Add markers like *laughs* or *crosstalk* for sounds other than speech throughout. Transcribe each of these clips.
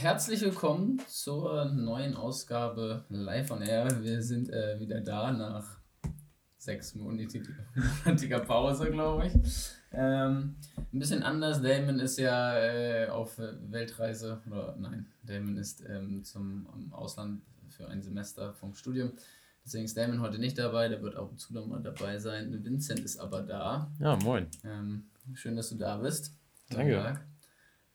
herzlich willkommen zur neuen Ausgabe Live on Air. Wir sind äh, wieder da nach sechsmonatiger *laughs* Pause, glaube ich. Ähm, ein bisschen anders. Damon ist ja äh, auf Weltreise, oder nein, Damon ist ähm, zum Ausland für ein Semester vom Studium. Deswegen ist Damon heute nicht dabei, der wird auch zu mal dabei sein. Vincent ist aber da. Ja, moin. Ähm, schön, dass du da bist. Danke.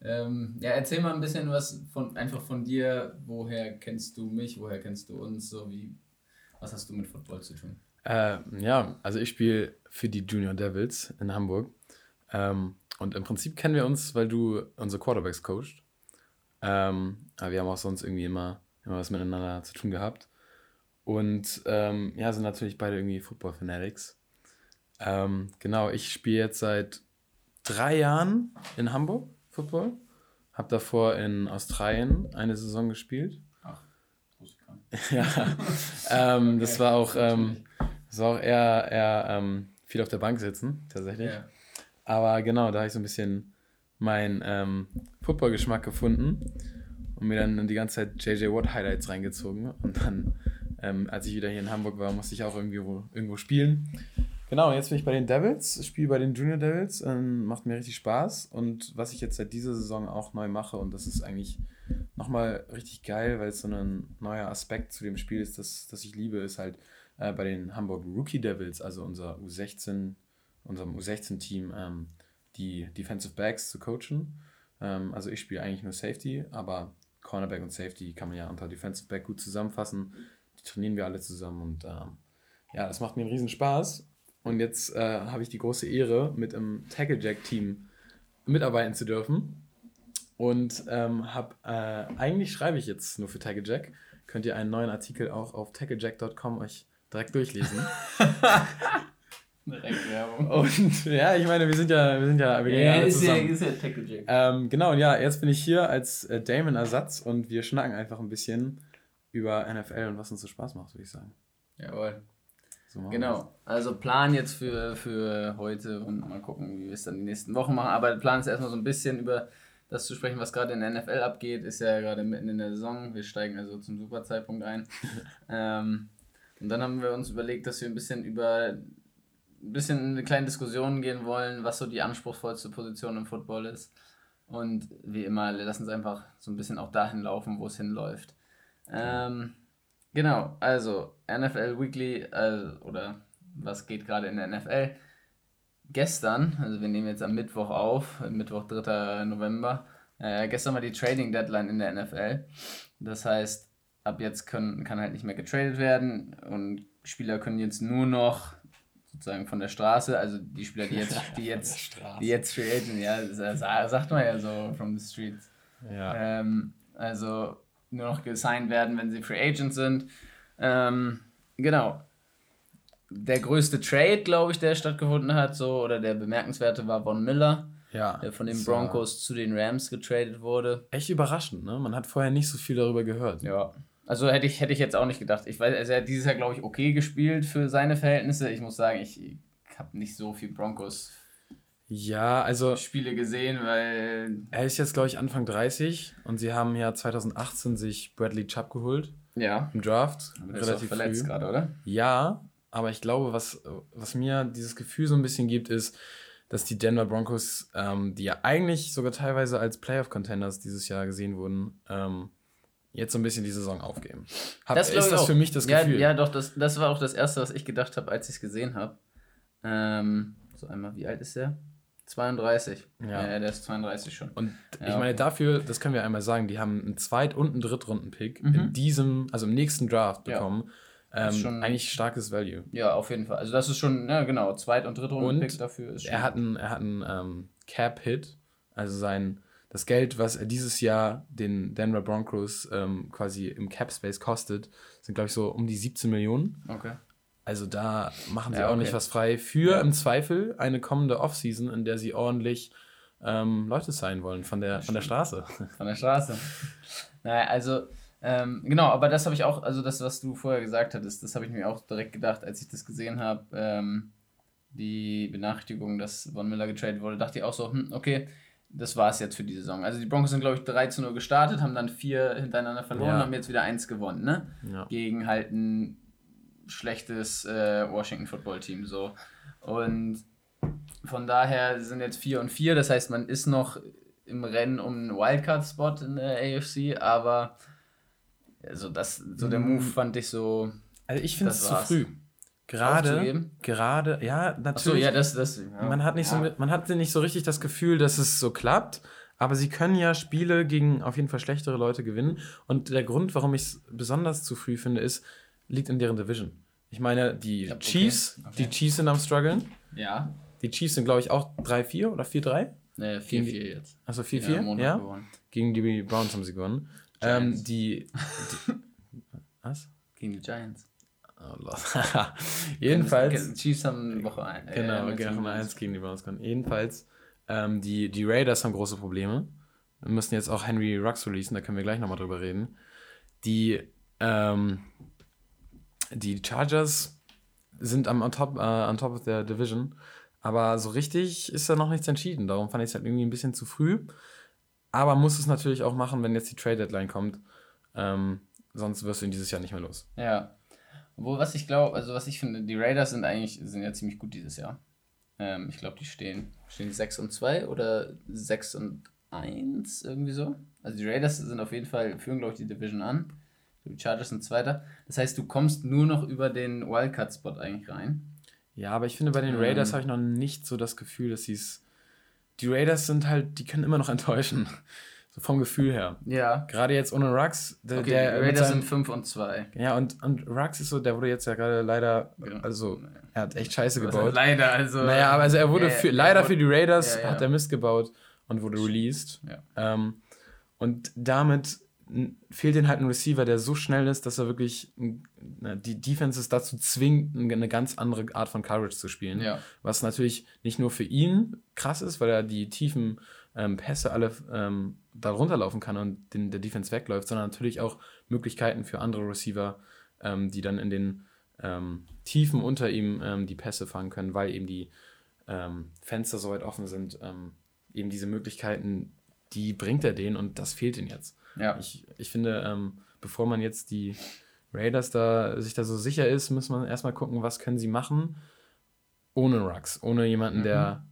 Ähm, ja, erzähl mal ein bisschen was von einfach von dir. Woher kennst du mich? Woher kennst du uns? So wie, was hast du mit Football zu tun? Äh, ja, also ich spiele für die Junior Devils in Hamburg. Ähm, und im Prinzip kennen wir uns, weil du unsere Quarterbacks coachst. Ähm, aber wir haben auch sonst irgendwie immer, immer was miteinander zu tun gehabt. Und ähm, ja, sind natürlich beide irgendwie Football Fanatics. Ähm, genau, ich spiele jetzt seit drei Jahren in Hamburg Football. Habe davor in Australien eine Saison gespielt. Ach, *laughs* ja, ähm, das war auch, ähm, das war auch eher, eher ähm, viel auf der Bank sitzen, tatsächlich. Ja. Aber genau, da habe ich so ein bisschen meinen ähm, Football-Geschmack gefunden und mir dann die ganze Zeit JJ Watt Highlights reingezogen. Und dann, ähm, als ich wieder hier in Hamburg war, musste ich auch irgendwo, irgendwo spielen. Genau, jetzt bin ich bei den Devils, spiele bei den Junior Devils, ähm, macht mir richtig Spaß. Und was ich jetzt seit dieser Saison auch neu mache, und das ist eigentlich nochmal richtig geil, weil es so ein neuer Aspekt zu dem Spiel ist, das, das ich liebe, ist halt äh, bei den Hamburg Rookie Devils, also unser U16, unserem U16-Team, ähm, die Defensive Backs zu coachen. Ähm, also ich spiele eigentlich nur Safety, aber Cornerback und Safety kann man ja unter Defensive Back gut zusammenfassen. Die trainieren wir alle zusammen und ähm, ja, das macht mir einen riesen Spaß. Und jetzt äh, habe ich die große Ehre, mit im Tackle Jack Team mitarbeiten zu dürfen. Und ähm, habe, äh, eigentlich schreibe ich jetzt nur für Tackle Jack. Könnt ihr einen neuen Artikel auch auf tacklejack.com euch direkt durchlesen. *laughs* direkt Werbung. Und ja, ich meine, wir sind ja, wir sind ja, wir ja, ja ist zusammen. Ja, ist ja Tackle Jack. Ähm, genau, und ja, jetzt bin ich hier als äh, Damon-Ersatz und wir schnacken einfach ein bisschen über NFL und was uns so Spaß macht, würde ich sagen. Jawohl. So genau, also Plan jetzt für, für heute und mal gucken, wie wir es dann die nächsten Wochen machen. Aber der Plan ist erstmal so ein bisschen über das zu sprechen, was gerade in der NFL abgeht. Ist ja gerade mitten in der Saison. Wir steigen also zum super Zeitpunkt ein. *laughs* ähm, und dann haben wir uns überlegt, dass wir ein bisschen über ein bisschen in eine kleine Diskussion gehen wollen, was so die anspruchsvollste Position im Football ist. Und wie immer, lass uns einfach so ein bisschen auch dahin laufen, wo es hinläuft. Ähm, Genau, also NFL Weekly äh, oder was geht gerade in der NFL. Gestern, also wir nehmen jetzt am Mittwoch auf, Mittwoch 3. November, äh, gestern war die Trading Deadline in der NFL. Das heißt, ab jetzt können, kann halt nicht mehr getradet werden und Spieler können jetzt nur noch sozusagen von der Straße, also die Spieler, die jetzt, *laughs* die jetzt, die jetzt Agent, ja, sagt man ja so from the streets. Ja. Ähm, also nur noch gesigned werden, wenn sie Free Agent sind. Ähm, genau. Der größte Trade, glaube ich, der stattgefunden hat, so, oder der bemerkenswerte war Von Miller. Ja, der von den Broncos ja. zu den Rams getradet wurde. Echt überraschend, ne? Man hat vorher nicht so viel darüber gehört. Ja. Also hätte ich, hätte ich jetzt auch nicht gedacht. Ich weiß, also er hat dieses Jahr, glaube ich, okay gespielt für seine Verhältnisse. Ich muss sagen, ich habe nicht so viel Broncos ja, also. Spiele gesehen, weil. Er ist jetzt, glaube ich, Anfang 30 und sie haben ja 2018 sich Bradley Chubb geholt. Ja. Im Draft. Aber der relativ ist verletzt gerade, oder? Ja, aber ich glaube, was, was mir dieses Gefühl so ein bisschen gibt, ist, dass die Denver Broncos, ähm, die ja eigentlich sogar teilweise als Playoff-Contenders dieses Jahr gesehen wurden, ähm, jetzt so ein bisschen die Saison aufgeben. Hab, das ist das für mich das Gefühl? Ja, ja doch, das, das war auch das Erste, was ich gedacht habe, als ich es gesehen habe. Ähm, so einmal, wie alt ist der? 32. Ja. ja, der ist 32 schon. Und ja, ich meine, dafür, das können wir einmal sagen, die haben einen Zweit- und einen Drittrunden-Pick mhm. in diesem, also im nächsten Draft bekommen. Ja. Ähm, schon, eigentlich starkes Value. Ja, auf jeden Fall. Also das ist schon, ja genau, Zweit- und Drittrunden-Pick dafür ist schon. Er hat einen, er hat einen ähm, Cap-Hit, also sein, das Geld, was er dieses Jahr den Denver Broncos ähm, quasi im Cap-Space kostet, sind glaube ich so um die 17 Millionen. Okay. Also da machen sie ja, auch nicht was frei für ja. im Zweifel eine kommende Offseason, in der sie ordentlich ähm, Leute sein wollen von der, von der Straße. Von der Straße. naja, also ähm, genau, aber das habe ich auch, also das, was du vorher gesagt hattest, das habe ich mir auch direkt gedacht, als ich das gesehen habe, ähm, die Benachrichtigung, dass Von Miller getradet wurde, dachte ich auch so, hm, okay, das war es jetzt für die Saison. Also die Broncos sind, glaube ich, 3 zu 0 gestartet, haben dann vier hintereinander verloren ja. haben jetzt wieder eins gewonnen, ne? Ja. Gegen halt ein schlechtes äh, Washington Football Team so. Und von daher sind jetzt 4 und 4, das heißt, man ist noch im Rennen um einen Wildcard-Spot in der AFC, aber also das, so der Move mm. fand ich so. Also ich finde es zu früh. Gerade, gerade, ja, natürlich. So, ja, das, das, ja. Man, hat nicht ja. so, man hat nicht so richtig das Gefühl, dass es so klappt, aber sie können ja Spiele gegen auf jeden Fall schlechtere Leute gewinnen. Und der Grund, warum ich es besonders zu früh finde, ist, liegt in deren Division. Ich meine, die ja, okay. Chiefs, okay. die Chiefs sind am struggeln. Ja. Die Chiefs sind, glaube ich, auch 3-4 oder 4-3. Nee, 4-4 jetzt. Also 4-4, ja. ja? Gegen die Browns haben sie gewonnen. Ähm, die, die *laughs* was? Gegen die Giants. Oh, *laughs* Jedenfalls. Chiefs haben Woche 1. Äh, genau, Woche 1 gegen die Browns gewonnen. Jedenfalls, ähm, die, die Raiders haben große Probleme. Wir müssen jetzt auch Henry Rux releasen, da können wir gleich nochmal drüber reden. Die, ähm, die Chargers sind am on top, äh, on top of der Division, aber so richtig ist da noch nichts entschieden. Darum fand ich es halt irgendwie ein bisschen zu früh. Aber muss es natürlich auch machen, wenn jetzt die Trade Deadline kommt. Ähm, sonst wirst du ihn dieses Jahr nicht mehr los. Ja. Obwohl, was ich glaube, also was ich finde, die Raiders sind eigentlich, sind ja ziemlich gut dieses Jahr. Ähm, ich glaube, die stehen, stehen die 6 und 2 oder 6 und 1, irgendwie so. Also die Raiders sind auf jeden Fall, führen, glaube ich, die Division an. Die Chargers sind Zweiter. Das heißt, du kommst nur noch über den Wildcard-Spot eigentlich rein. Ja, aber ich finde, bei den Raiders ähm, habe ich noch nicht so das Gefühl, dass sie es. Die Raiders sind halt, die können immer noch *laughs* enttäuschen. So vom Gefühl her. Ja. Gerade jetzt ohne Rux. Der, okay, der die Raiders sind 5 und 2. Ja, und, und Rux ist so, der wurde jetzt ja gerade leider, also er hat echt Scheiße gebaut. Also leider, also. Naja, aber also er wurde ja, für, leider wurde, für die Raiders ja, ja. hat er Mist gebaut und wurde released. Ähm, und damit fehlt ihnen halt ein Receiver, der so schnell ist, dass er wirklich die Defenses dazu zwingt, eine ganz andere Art von Coverage zu spielen. Ja. Was natürlich nicht nur für ihn krass ist, weil er die tiefen ähm, Pässe alle ähm, da runterlaufen kann und den, der Defense wegläuft, sondern natürlich auch Möglichkeiten für andere Receiver, ähm, die dann in den ähm, Tiefen unter ihm ähm, die Pässe fangen können, weil eben die ähm, Fenster so weit offen sind. Eben diese Möglichkeiten, die bringt er denen und das fehlt ihnen jetzt. Ja. Ich, ich finde, ähm, bevor man jetzt die Raiders da sich da so sicher ist, muss man erstmal gucken, was können sie machen ohne Rux, ohne jemanden, mhm. der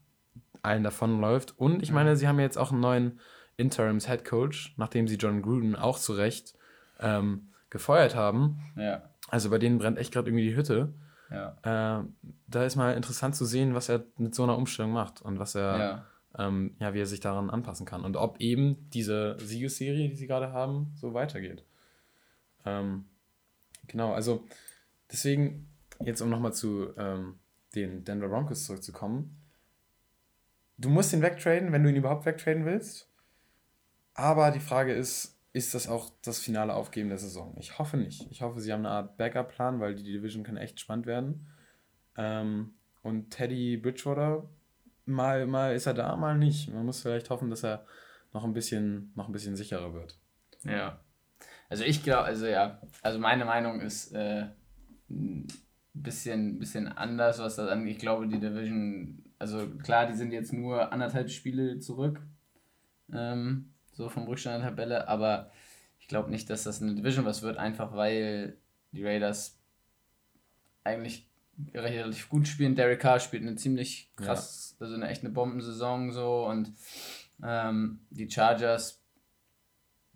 allen davonläuft. Und ich meine, sie haben jetzt auch einen neuen Interims Head Coach, nachdem sie John Gruden auch zu Recht ähm, gefeuert haben. Ja. Also bei denen brennt echt gerade irgendwie die Hütte. Ja. Äh, da ist mal interessant zu sehen, was er mit so einer Umstellung macht und was er, ja. Ähm, ja, wie er sich daran anpassen kann und ob eben diese Siegesserie, die sie gerade haben, so weitergeht. Ähm, genau, also deswegen, jetzt um nochmal zu ähm, den Denver Broncos zurückzukommen, du musst ihn wegtraden, wenn du ihn überhaupt wegtraden willst. Aber die Frage ist, ist das auch das finale Aufgeben der Saison? Ich hoffe nicht. Ich hoffe, sie haben eine Art Backup-Plan, weil die Division kann echt spannend werden. Ähm, und Teddy Bridgewater, mal, mal ist er da, mal nicht. Man muss vielleicht hoffen, dass er noch ein bisschen, noch ein bisschen sicherer wird. Ja. Also ich glaube, also ja, also meine Meinung ist äh, ein bisschen, bisschen anders, was das angeht. Ich glaube, die Division also klar, die sind jetzt nur anderthalb Spiele zurück, ähm, so vom Rückstand der Tabelle, aber ich glaube nicht, dass das eine Division was wird, einfach weil die Raiders eigentlich relativ gut spielen. Derek Carr spielt eine ziemlich krass, ja. also eine echt eine Bombensaison so und ähm, die Chargers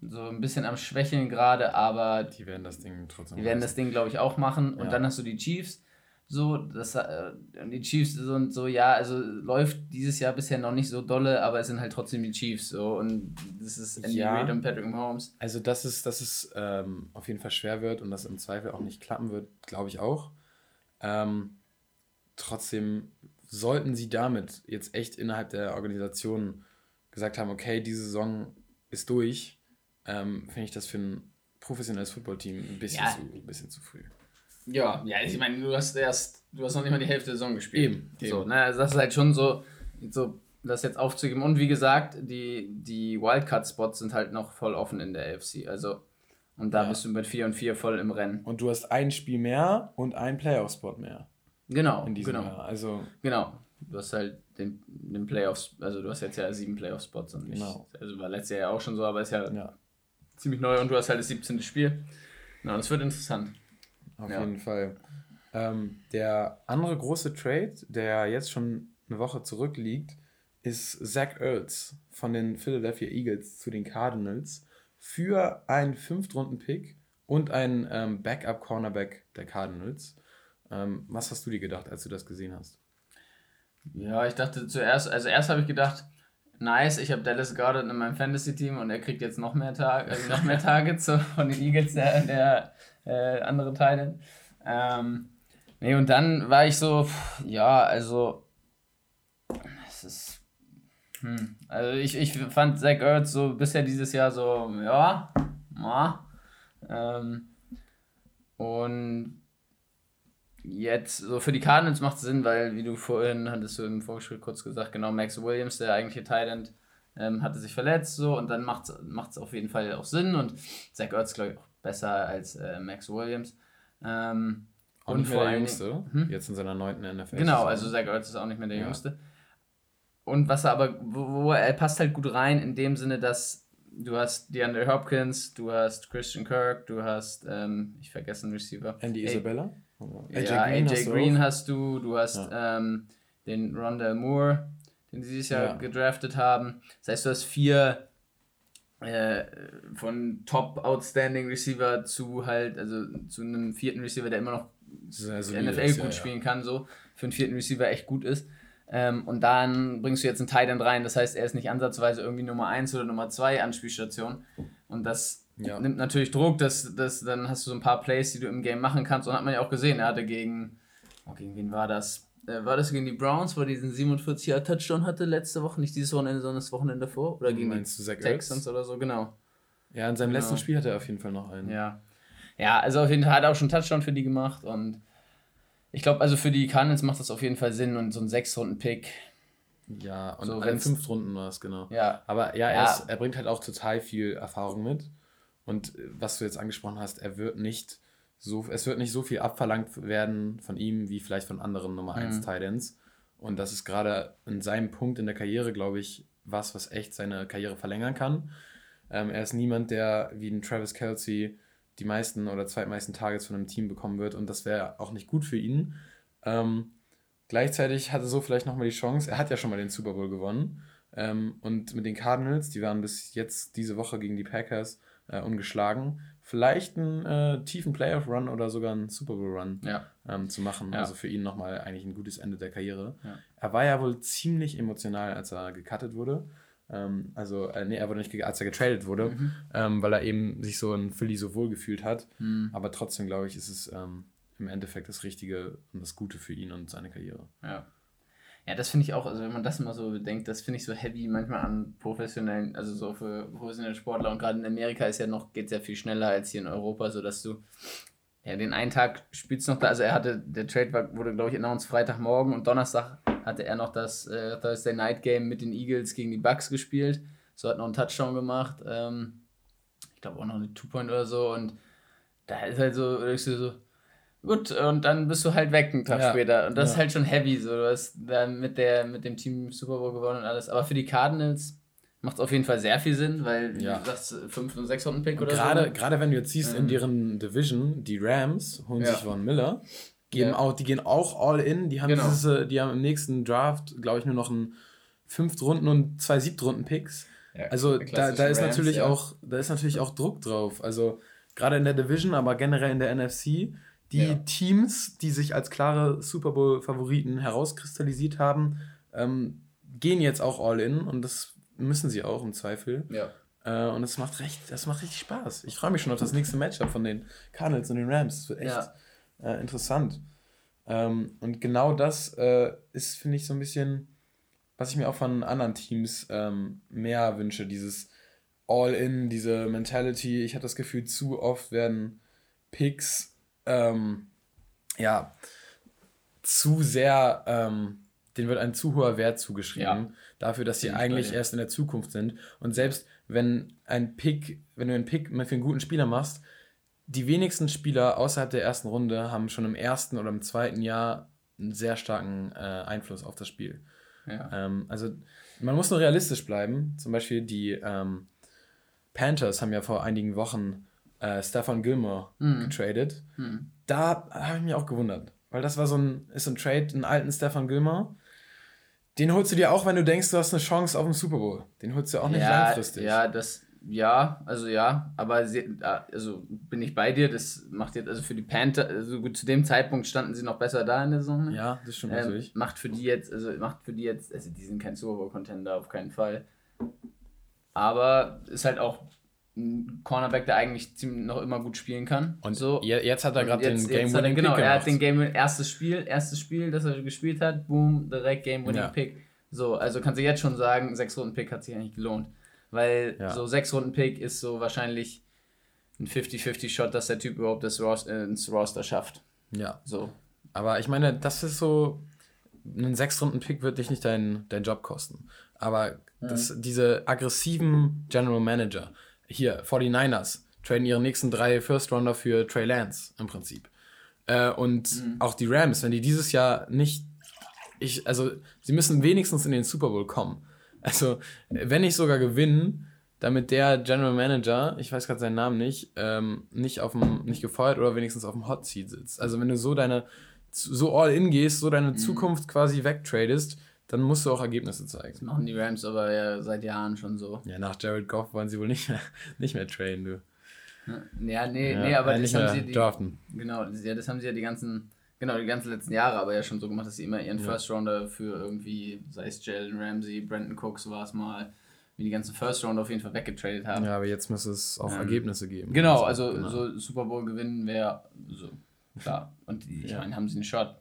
so ein bisschen am Schwächeln gerade, aber die werden das Ding trotzdem. Die werden das Ding, glaube ich, auch machen. Und ja. dann hast du die Chiefs, so, das, äh, die Chiefs sind so, ja, also läuft dieses Jahr bisher noch nicht so dolle, aber es sind halt trotzdem die Chiefs so und das ist Andy ja, Reid und Patrick Mahomes. Also, dass es, dass es ähm, auf jeden Fall schwer wird und dass im Zweifel auch nicht klappen wird, glaube ich auch. Ähm, trotzdem sollten sie damit jetzt echt innerhalb der Organisation gesagt haben, okay, diese Saison ist durch, ähm, finde ich das für ein professionelles Footballteam ein bisschen, ja. zu, ein bisschen zu früh. Ja, ja, ich meine, du hast erst, du hast noch nicht mal die Hälfte der Saison gespielt. Eben. So, ne, also das ist halt schon so, so das jetzt aufzugeben. Und wie gesagt, die, die Wildcard-Spots sind halt noch voll offen in der AFC. Also, und da ja. bist du mit 4 und 4 voll im Rennen. Und du hast ein Spiel mehr und ein Playoff-Spot mehr. Genau. In diesem genau. Jahr. Also. Genau. Du hast halt den, den Playoffs, also du hast jetzt ja sieben Playoff-Spots und nicht, genau. also war letztes Jahr ja auch schon so, aber ist ja, ja, ziemlich neu und du hast halt das 17. Spiel. Genau, das wird interessant. Auf ja. jeden Fall. Ähm, der andere große Trade, der jetzt schon eine Woche zurückliegt, ist Zach Ertz von den Philadelphia Eagles zu den Cardinals für einen Fünftrunden-Pick und einen ähm, Backup-Cornerback der Cardinals. Ähm, was hast du dir gedacht, als du das gesehen hast? Ja, ich dachte zuerst, also erst habe ich gedacht, nice, ich habe Dallas Goddard in meinem Fantasy-Team und er kriegt jetzt noch mehr, Tag, äh, noch mehr *laughs* Targets von den Eagles, der, der äh, andere Teile. Ähm, nee, und dann war ich so, ja, also, es ist, hm, also ich, ich fand Zach Ertz so bisher dieses Jahr so, ja, ma, ähm, und jetzt, so für die Cardinals macht es Sinn, weil, wie du vorhin hattest du im Vorgespräch kurz gesagt, genau, Max Williams, der eigentliche Tight ähm, hatte sich verletzt, so, und dann macht es auf jeden Fall auch Sinn und Zach Ertz, glaube ich, auch besser als äh, Max Williams. Ähm, und mehr der Jüngste, hm? jetzt in seiner neunten NFL. Genau, also Zach Ertz ist auch nicht mehr der ja. Jüngste. Und was er aber, wo, wo er passt halt gut rein, in dem Sinne, dass du hast DeAndre Hopkins, du hast Christian Kirk, du hast, ähm, ich vergesse einen Receiver. Andy Isabella? AJ ja, Green, AJ hast, Green hast du, du hast ja. ähm, den Rondell Moore, den sie dieses Jahr ja. gedraftet haben. Das heißt, du hast vier äh, von Top Outstanding Receiver zu halt, also zu einem vierten Receiver, der immer noch NFL gut spielen kann, so für einen vierten Receiver echt gut ist. Ähm, und dann bringst du jetzt einen Tight End rein, das heißt, er ist nicht ansatzweise irgendwie Nummer 1 oder Nummer 2 Anspielstation. Und das ja. nimmt natürlich Druck, dass, dass dann hast du so ein paar Plays, die du im Game machen kannst. Und hat man ja auch gesehen, er hatte gegen, oh, gegen wen war das? Äh, war das gegen die Browns, wo er diesen 47er Touchdown hatte letzte Woche? Nicht dieses Wochenende, sondern das Wochenende davor? Oder gegen Meinst die Texans oder so, genau. Ja, in seinem genau. letzten Spiel hatte er auf jeden Fall noch einen. Ja. Ja, also auf jeden Fall hat er auch schon Touchdown für die gemacht und ich glaube, also für die Cardinals macht das auf jeden Fall Sinn und so ein Sechs-Runden-Pick. Ja, und so, fünf Runden war es, genau. Ja. Aber ja, er, ja. Ist, er bringt halt auch total viel Erfahrung mit. Und äh, was du jetzt angesprochen hast, er wird nicht so, es wird nicht so viel abverlangt werden von ihm wie vielleicht von anderen Nummer 1 mhm. Titans. Und das ist gerade in seinem Punkt in der Karriere, glaube ich, was, was echt seine Karriere verlängern kann. Ähm, er ist niemand, der wie ein Travis Kelsey die meisten oder zweitmeisten Targets von einem Team bekommen wird und das wäre auch nicht gut für ihn. Ähm, gleichzeitig hatte so vielleicht nochmal die Chance, er hat ja schon mal den Super Bowl gewonnen ähm, und mit den Cardinals, die waren bis jetzt diese Woche gegen die Packers äh, ungeschlagen, vielleicht einen äh, tiefen Playoff-Run oder sogar einen Super Bowl-Run ja. ähm, zu machen. Ja. Also für ihn nochmal eigentlich ein gutes Ende der Karriere. Ja. Er war ja wohl ziemlich emotional, als er gecuttet wurde. Ähm, also, äh, nee, er wurde nicht, als er getradet wurde, mhm. ähm, weil er eben sich so in Philly so wohl gefühlt hat. Mhm. Aber trotzdem, glaube ich, ist es ähm, im Endeffekt das Richtige und das Gute für ihn und seine Karriere. Ja. Ja, das finde ich auch, also wenn man das mal so bedenkt, das finde ich so heavy manchmal an professionellen, also so für professionelle Sportler und gerade in Amerika ist ja noch, geht sehr viel schneller als hier in Europa, sodass du ja den einen Tag spielst noch da, also er hatte, der Trade war, wurde glaube ich announced Freitagmorgen und Donnerstag hatte er noch das äh, Thursday Night Game mit den Eagles gegen die Bucks gespielt, so hat noch einen Touchdown gemacht, ähm, ich glaube auch noch eine Two-Point oder so und da ist halt so, so, Gut, und dann bist du halt weg einen Tag ja. später. Und das ja. ist halt schon heavy. So. Du hast da mit, der, mit dem Team Super Bowl gewonnen und alles. Aber für die Cardinals macht es auf jeden Fall sehr viel Sinn, weil ja. du sagst 5 und 6 Runden Pick oder gerade, so. Gerade wenn du jetzt siehst, in deren Division, die Rams holen sich Von Miller. Gehen auch, die gehen auch all in. Die haben, genau. dieses, äh, die haben im nächsten Draft, glaube ich, nur noch einen 5. Runden und zwei Runden Picks. also da, da ist Rams, natürlich auch, da ist natürlich auch Druck drauf. Also gerade in der Division, aber generell in der NFC die ja. Teams, die sich als klare Super Bowl-Favoriten herauskristallisiert haben, ähm, gehen jetzt auch all in und das müssen sie auch im Zweifel. Ja. Äh, und das macht, recht, das macht richtig Spaß. Ich freue mich schon auf das nächste Matchup von den Cardinals und den Rams. Echt ja. Äh, interessant. Ähm, und genau das äh, ist, finde ich, so ein bisschen, was ich mir auch von anderen Teams ähm, mehr wünsche. Dieses All-In, diese Mentality. Ich habe das Gefühl, zu oft werden Picks ähm, ja, zu sehr, ähm, denen wird ein zu hoher Wert zugeschrieben, ja. dafür, dass sie eigentlich erst in der Zukunft sind. Und selbst wenn ein Pick, wenn du einen Pick für einen guten Spieler machst, die wenigsten Spieler außerhalb der ersten Runde haben schon im ersten oder im zweiten Jahr einen sehr starken äh, Einfluss auf das Spiel. Ja. Ähm, also man muss nur realistisch bleiben. Zum Beispiel die ähm, Panthers haben ja vor einigen Wochen äh, Stefan Gilmore mhm. getradet. Mhm. Da habe ich mich auch gewundert. Weil das war so ein, ist so ein Trade, einen alten Stefan Gilmore. Den holst du dir auch, wenn du denkst, du hast eine Chance auf den Super Bowl. Den holst du auch nicht ja, langfristig. Ja, das, ja, also ja, aber sie, also bin ich bei dir, das macht jetzt, also für die Panther, also gut, zu dem Zeitpunkt standen sie noch besser da in der Saison. Ja, das stimmt ähm, natürlich. Macht für die jetzt, also macht für die jetzt, also die sind kein Super Bowl-Contender, auf keinen Fall. Aber ist halt auch ein Cornerback, der eigentlich ziemlich noch immer gut spielen kann. Und so. jetzt hat er gerade den Game Winning Pick Genau, er hat den Game erstes Spiel, erstes Spiel, das er gespielt hat, boom, direkt Game Winning ja. Pick. So, also kannst du jetzt schon sagen, sechs Runden Pick hat sich eigentlich gelohnt, weil ja. so sechs Runden Pick ist so wahrscheinlich ein 50-50 Shot, dass der Typ überhaupt das Roster, äh, ins Roster schafft. Ja. So. Aber ich meine, das ist so ein sechs Runden Pick wird dich nicht deinen dein Job kosten, aber mhm. das, diese aggressiven General Manager hier, 49ers, traden ihre nächsten drei First Rounder für Trey Lance im Prinzip. Äh, und mhm. auch die Rams, wenn die dieses Jahr nicht, ich, also sie müssen wenigstens in den Super Bowl kommen. Also, wenn nicht sogar gewinnen, damit der General Manager, ich weiß gerade seinen Namen nicht, ähm, nicht auf dem, nicht gefeuert oder wenigstens auf dem Hot Seat sitzt. Also wenn du so deine, so all in gehst, so deine mhm. Zukunft quasi wegtradest, dann musst du auch Ergebnisse zeigen. Das machen die Rams aber ja seit Jahren schon so. Ja, nach Jared Goff wollen sie wohl nicht mehr, *laughs* nicht mehr traden, du. Ja, nee, ja, nee, aber das haben sie die, draften. Genau, ja, das haben sie ja die ganzen, genau, die ganzen letzten Jahre aber ja schon so gemacht, dass sie immer ihren ja. First Rounder für irgendwie, sei es Jalen Ramsey, Brandon Cooks war es mal, wie die ganzen First Rounder auf jeden Fall weggetradet haben. Ja, aber jetzt muss es auch ähm, Ergebnisse geben. Genau, also genau. so Super Bowl gewinnen wäre so, klar. Und ich ja. meine, haben sie einen Shot.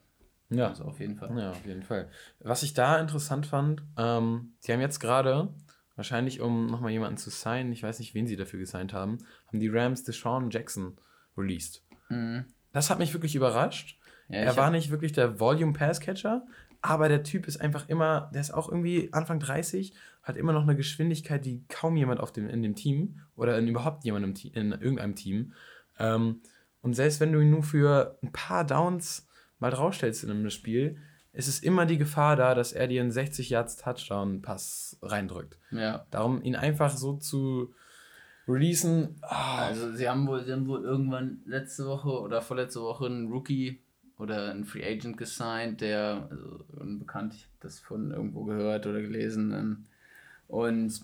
Ja. Also auf jeden Fall. Ja, auf jeden Fall. Was ich da interessant fand, ähm, sie haben jetzt gerade, wahrscheinlich um nochmal jemanden zu signen, ich weiß nicht, wen sie dafür gesigned haben, haben die Rams Deshaun Jackson released. Mhm. Das hat mich wirklich überrascht. Ja, er war nicht wirklich der Volume Pass Catcher, aber der Typ ist einfach immer, der ist auch irgendwie Anfang 30, hat immer noch eine Geschwindigkeit, die kaum jemand auf dem, in dem Team oder in überhaupt jemandem in irgendeinem Team. Ähm, und selbst wenn du ihn nur für ein paar Downs mal draufstellst in einem Spiel, ist es immer die Gefahr da, dass er dir einen 60 Yards Touchdown Pass reindrückt. Ja. Darum ihn einfach so zu releasen. Oh. Also sie haben wohl, sie haben wohl irgendwann letzte Woche oder vorletzte Woche einen Rookie oder einen Free Agent gesigned, der also unbekannt, ich habe das von irgendwo gehört oder gelesen ähm, und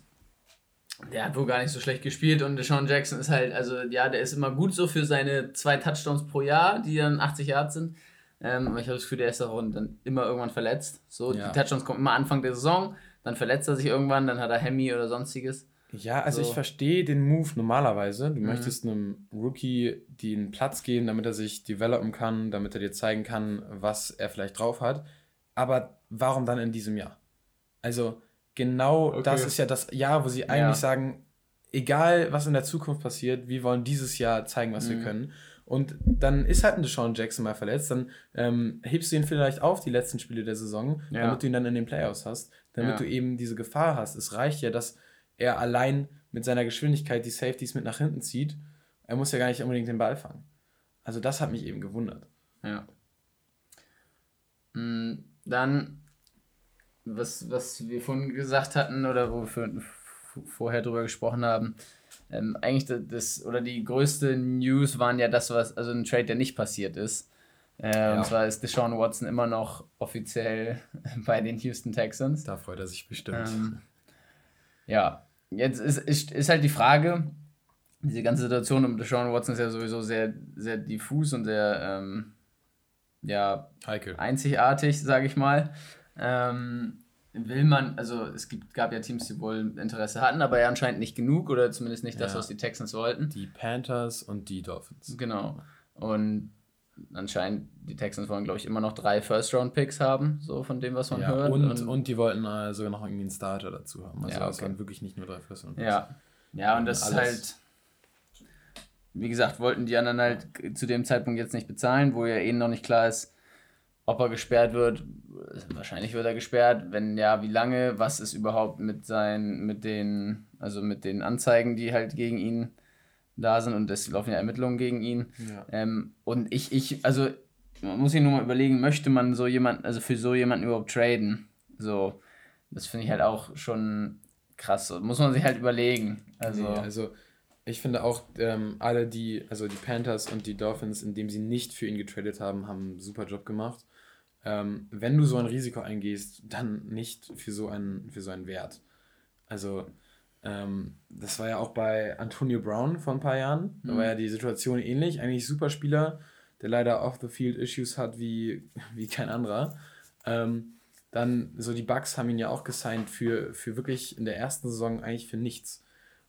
der hat wohl gar nicht so schlecht gespielt und Deshaun Jackson ist halt, also ja, der ist immer gut so für seine zwei Touchdowns pro Jahr, die dann 80 Yards sind. Ähm, aber ich habe das Gefühl, der ist auch dann immer irgendwann verletzt. So, ja. die Touchdowns kommen immer Anfang der Saison, dann verletzt er sich irgendwann, dann hat er Hemi oder sonstiges. Ja, also so. ich verstehe den Move normalerweise. Du mhm. möchtest einem Rookie den Platz geben, damit er sich developen kann, damit er dir zeigen kann, was er vielleicht drauf hat. Aber warum dann in diesem Jahr? Also genau okay. das ist ja das Jahr, wo sie eigentlich ja. sagen, egal was in der Zukunft passiert, wir wollen dieses Jahr zeigen, was mhm. wir können. Und dann ist halt ein Deshaun Jackson mal verletzt, dann ähm, hebst du ihn vielleicht auf, die letzten Spiele der Saison, ja. damit du ihn dann in den Playoffs hast, damit ja. du eben diese Gefahr hast. Es reicht ja, dass er allein mit seiner Geschwindigkeit die Safeties mit nach hinten zieht. Er muss ja gar nicht unbedingt den Ball fangen. Also das hat mich eben gewundert. Ja. Mm, dann, was, was wir vorhin gesagt hatten oder wo wir vorher drüber gesprochen haben, ähm, eigentlich das, das, oder die größte News waren ja das, was, also ein Trade, der nicht passiert ist. Äh, ja. Und zwar ist Deshaun Watson immer noch offiziell *laughs* bei den Houston Texans. Da freut er sich bestimmt. Ähm, ja, jetzt ist, ist, ist halt die Frage, diese ganze Situation um Deshaun Watson ist ja sowieso sehr, sehr diffus und sehr ähm, ja, Heikel. einzigartig, sage ich mal. Ähm, will man, also es gibt, gab ja Teams, die wohl Interesse hatten, aber ja anscheinend nicht genug oder zumindest nicht das, was die Texans wollten. Die Panthers und die Dolphins. Genau. Und anscheinend, die Texans wollen, glaube ich, immer noch drei First-Round-Picks haben, so von dem, was man ja, hört. Und, und, und die wollten äh, sogar noch irgendwie einen Starter dazu haben. Also ja, okay. waren wirklich nicht nur drei First-Round-Picks. Ja. ja, und das Alles. ist halt, wie gesagt, wollten die anderen halt zu dem Zeitpunkt jetzt nicht bezahlen, wo ja eh noch nicht klar ist, ob er gesperrt wird, wahrscheinlich wird er gesperrt. Wenn ja, wie lange? Was ist überhaupt mit seinen, mit den, also mit den Anzeigen, die halt gegen ihn da sind und es laufen ja Ermittlungen gegen ihn. Ja. Ähm, und ich, ich, also man muss sich nur mal überlegen, möchte man so jemanden, also für so jemanden überhaupt traden? So, Das finde ich halt auch schon krass. Muss man sich halt überlegen. Also, nee, also ich finde auch, ähm, alle, die, also die Panthers und die Dolphins, indem sie nicht für ihn getradet haben, haben einen super Job gemacht. Ähm, wenn du so ein Risiko eingehst, dann nicht für so einen, für so einen Wert. Also, ähm, das war ja auch bei Antonio Brown vor ein paar Jahren. Da war ja die Situation ähnlich. Eigentlich super Spieler, der leider off-the-field-Issues hat wie, wie kein anderer. Ähm, dann, so die Bucks haben ihn ja auch gesigned für, für wirklich in der ersten Saison eigentlich für nichts.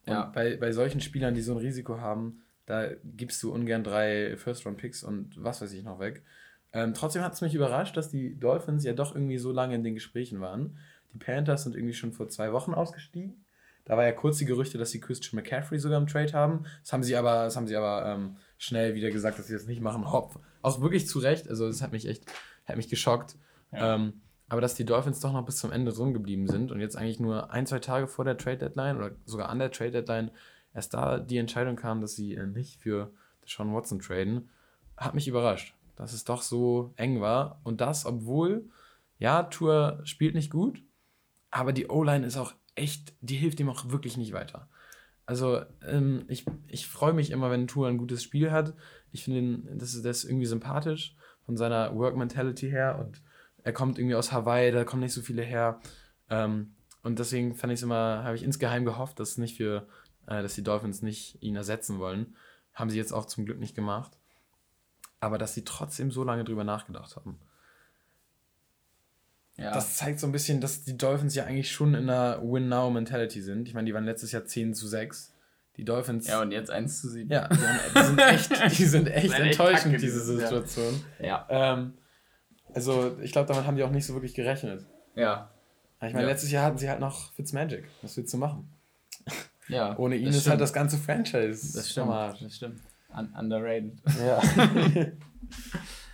Und ja. bei, bei solchen Spielern, die so ein Risiko haben, da gibst du ungern drei First-Round-Picks und was weiß ich noch weg. Ähm, trotzdem hat es mich überrascht, dass die Dolphins ja doch irgendwie so lange in den Gesprächen waren. Die Panthers sind irgendwie schon vor zwei Wochen ausgestiegen. Da war ja kurz die Gerüchte, dass sie Christian McCaffrey sogar im Trade haben. Das haben sie aber, das haben sie aber ähm, schnell wieder gesagt, dass sie das nicht machen. Hop. Auch wirklich zu Recht. Also das hat mich echt, hat mich geschockt. Ja. Ähm, aber dass die Dolphins doch noch bis zum Ende drin geblieben sind und jetzt eigentlich nur ein, zwei Tage vor der Trade Deadline oder sogar an der Trade Deadline erst da die Entscheidung kam, dass sie äh, nicht für Sean Watson traden, hat mich überrascht, dass es doch so eng war. Und das, obwohl, ja, Tour spielt nicht gut, aber die O-Line ist auch echt, die hilft ihm auch wirklich nicht weiter. Also ähm, ich, ich freue mich immer, wenn Tour ein gutes Spiel hat. Ich finde, das das ist irgendwie sympathisch von seiner Work-Mentality her und er kommt irgendwie aus Hawaii, da kommen nicht so viele her. Ähm, und deswegen fand ich immer, habe ich insgeheim gehofft, dass nicht für, äh, dass die Dolphins nicht ihn ersetzen wollen. Haben sie jetzt auch zum Glück nicht gemacht. Aber dass sie trotzdem so lange drüber nachgedacht haben. Ja. Das zeigt so ein bisschen, dass die Dolphins ja eigentlich schon in einer Win-Now-Mentality sind. Ich meine, die waren letztes Jahr 10 zu 6. Die Dolphins. Ja, und jetzt 1 zu 7. Ja, die, haben, die sind echt, *laughs* die sind echt enttäuschend, diese Situation. Ja. Ähm, also, ich glaube, damit haben die auch nicht so wirklich gerechnet. Ja. Ich meine, ja. letztes Jahr hatten sie halt noch Fitzmagic. Was willst du machen? Ja. *laughs* Ohne ihn ist halt stimmt. halt das ganze Franchise. Das stimmt. Das stimmt. Un underrated. Ja. *laughs*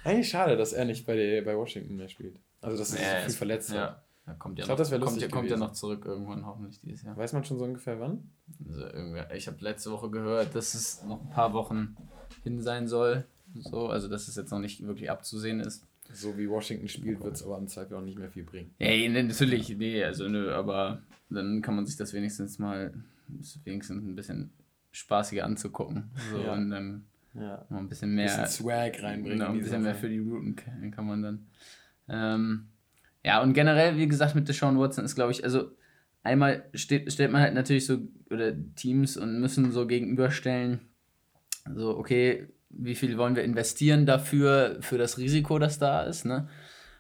Eigentlich schade, dass er nicht bei, bei Washington mehr spielt. Also, dass er ja, so viel verletzt ja. hat. Ja, kommt ja ich glaube, das wäre lustig. Kommt, kommt ja noch zurück irgendwann, hoffentlich dieses Jahr. Weiß man schon so ungefähr wann? Also ich habe letzte Woche gehört, dass es noch ein paar Wochen hin sein soll. So, also dass es jetzt noch nicht wirklich abzusehen ist. So wie Washington spielt, wird es aber im Zweifel auch nicht mehr viel bringen. Ja, natürlich, nee, also nö, aber dann kann man sich das wenigstens mal, wenigstens ein bisschen spaßiger anzugucken. So, ja. und dann ja. mal ein bisschen mehr. Ein bisschen Swag reinbringen. Genau, ein bisschen mehr für die Routen kann man dann. Ähm, ja, und generell, wie gesagt, mit Deshaun Watson ist, glaube ich, also einmal steht, stellt man halt natürlich so, oder Teams und müssen so gegenüberstellen, so, okay, wie viel wollen wir investieren dafür, für das Risiko, das da ist, ne?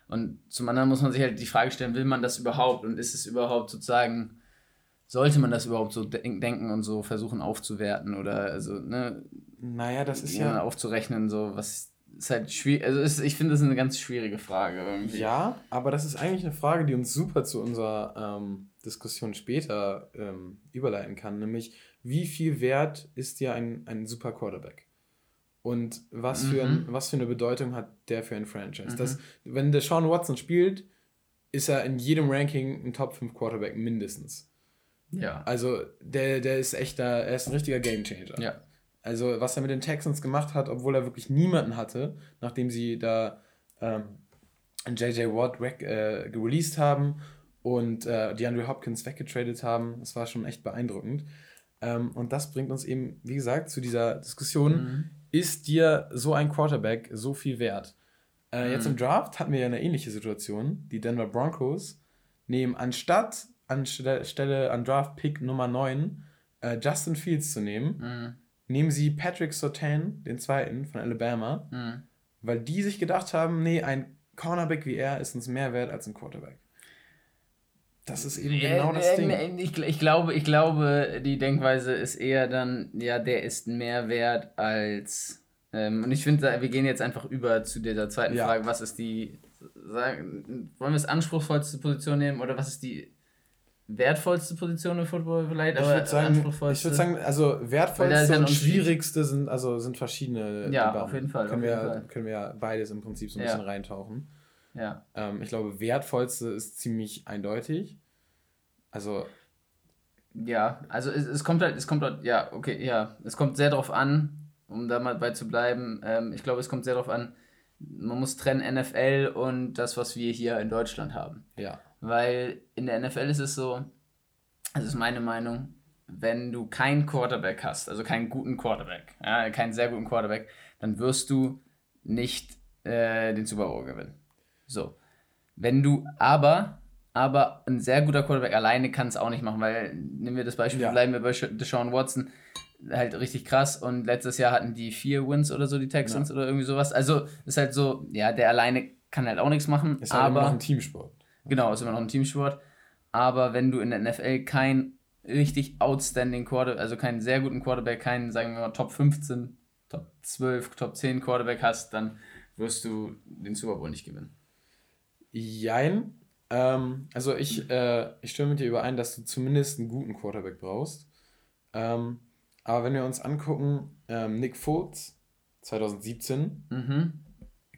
Und zum anderen muss man sich halt die Frage stellen, will man das überhaupt und ist es überhaupt sozusagen, sollte man das überhaupt so denken und so versuchen aufzuwerten oder also, ne? Naja, das ist ja. Aufzurechnen, so, was ist halt schwierig, also ist, ich finde das eine ganz schwierige Frage irgendwie. Ja, aber das ist eigentlich eine Frage, die uns super zu unserer ähm, Diskussion später ähm, überleiten kann, nämlich wie viel wert ist dir ein, ein super Quarterback? Und was, mhm. für ein, was für eine Bedeutung hat der für ein Franchise? Mhm. Das, wenn der Sean Watson spielt, ist er in jedem Ranking ein Top 5 Quarterback mindestens. Ja. Also der, der ist echt da, er ist ein richtiger Gamechanger. Ja. Also was er mit den Texans gemacht hat, obwohl er wirklich niemanden hatte, nachdem sie da ähm, JJ Watt äh, released haben und äh, DeAndre Hopkins weggetradet haben, das war schon echt beeindruckend. Ähm, und das bringt uns eben, wie gesagt, zu dieser Diskussion, mhm ist dir so ein Quarterback so viel wert? Äh, mhm. Jetzt im Draft hatten wir ja eine ähnliche Situation. Die Denver Broncos nehmen anstatt anstelle an Draft Pick Nummer 9 äh, Justin Fields zu nehmen, mhm. Nehmen sie Patrick Sotan, den zweiten von Alabama, mhm. weil die sich gedacht haben, nee, ein Cornerback wie er ist uns mehr wert als ein Quarterback. Das ist eben genau das äh, Ding. Ich, ich, glaube, ich glaube, die Denkweise ist eher dann, ja, der ist mehr wert als. Ähm, und ich finde, wir gehen jetzt einfach über zu dieser zweiten ja. Frage, was ist die. Sagen, wollen wir es anspruchsvollste Position nehmen oder was ist die wertvollste Position im Football vielleicht? Ich würde sagen, würd sagen, also wertvollste und schwierigste sind, also sind verschiedene. Ja, auf jeden Fall. Können, wir, Fall. können wir beides im Prinzip so ein ja. bisschen reintauchen. Ja. Ähm, ich glaube, wertvollste ist ziemlich eindeutig. Also. Ja, also es, es kommt halt, es kommt halt, ja, okay, ja, es kommt sehr darauf an, um da mal bei zu bleiben. Ähm, ich glaube, es kommt sehr darauf an, man muss trennen NFL und das, was wir hier in Deutschland haben. Ja. Weil in der NFL ist es so, das ist meine Meinung, wenn du keinen Quarterback hast, also keinen guten Quarterback, ja, keinen sehr guten Quarterback, dann wirst du nicht äh, den Super Bowl gewinnen. So. Wenn du aber, aber ein sehr guter Quarterback alleine kann es auch nicht machen, weil, nehmen wir das Beispiel, ja. bleiben wir bei Deshaun Watson, halt richtig krass und letztes Jahr hatten die vier Wins oder so, die Texans ja. oder irgendwie sowas. Also ist halt so, ja, der alleine kann halt auch nichts machen. Ist halt aber, immer noch ein Teamsport. Genau, ist immer noch ein Teamsport. Aber wenn du in der NFL kein richtig outstanding Quarterback, also keinen sehr guten Quarterback, keinen, sagen wir mal, Top 15, Top 12, Top 10 Quarterback hast, dann wirst du den Super Bowl nicht gewinnen. Jein. Ähm, also ich, äh, ich stimme mit dir überein, dass du zumindest einen guten Quarterback brauchst. Ähm, aber wenn wir uns angucken, ähm, Nick Foles 2017, mhm.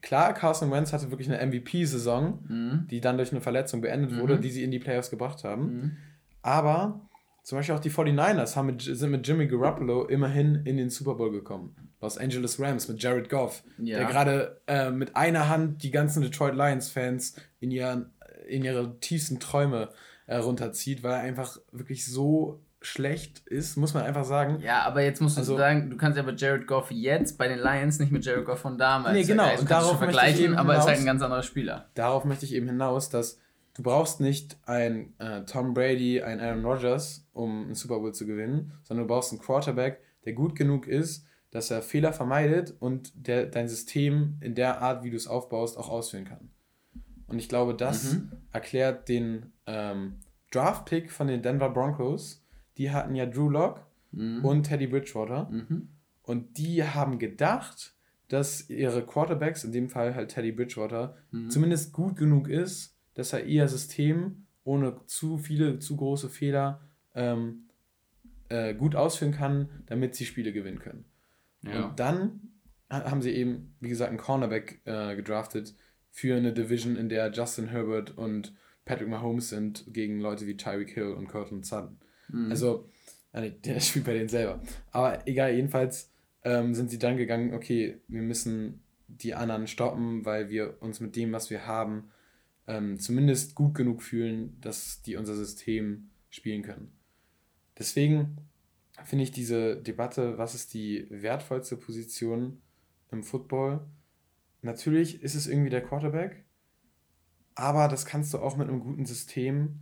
Klar, Carson Wentz hatte wirklich eine MVP-Saison, mhm. die dann durch eine Verletzung beendet mhm. wurde, die sie in die Playoffs gebracht haben. Mhm. Aber zum Beispiel auch die 49ers haben mit, sind mit Jimmy Garoppolo immerhin in den Super Bowl gekommen. Los Angeles Rams mit Jared Goff, ja. der gerade äh, mit einer Hand die ganzen Detroit Lions-Fans in, ihren, in ihre tiefsten Träume äh, runterzieht, weil er einfach wirklich so schlecht ist, muss man einfach sagen. Ja, aber jetzt musst du also, sagen, du kannst ja mit Jared Goff jetzt bei den Lions nicht mit Jared Goff von damals. Nee, genau. Also, und darauf vergleichen, aber hinaus, ist halt ein ganz anderer Spieler. Darauf möchte ich eben hinaus, dass du brauchst nicht ein äh, Tom Brady, ein Aaron Rodgers, um einen Super Bowl zu gewinnen, sondern du brauchst einen Quarterback, der gut genug ist, dass er Fehler vermeidet und der dein System in der Art, wie du es aufbaust, auch ausführen kann. Und ich glaube, das mhm. erklärt den ähm, Draft-Pick von den Denver Broncos. Die hatten ja Drew Locke mhm. und Teddy Bridgewater. Mhm. Und die haben gedacht, dass ihre Quarterbacks, in dem Fall halt Teddy Bridgewater, mhm. zumindest gut genug ist, dass er ihr System ohne zu viele, zu große Fehler ähm, äh, gut ausführen kann, damit sie Spiele gewinnen können. Ja. Und dann haben sie eben, wie gesagt, einen Cornerback äh, gedraftet für eine Division, in der Justin Herbert und Patrick Mahomes sind gegen Leute wie Tyreek Hill und Cortland Sutton. Mhm. Also, der *laughs* spielt bei denen selber. Aber egal, jedenfalls ähm, sind sie dann gegangen, okay, wir müssen die anderen stoppen, weil wir uns mit dem, was wir haben, ähm, zumindest gut genug fühlen, dass die unser System spielen können. Deswegen finde ich diese Debatte, was ist die wertvollste Position im Football? Natürlich ist es irgendwie der Quarterback, aber das kannst du auch mit einem guten System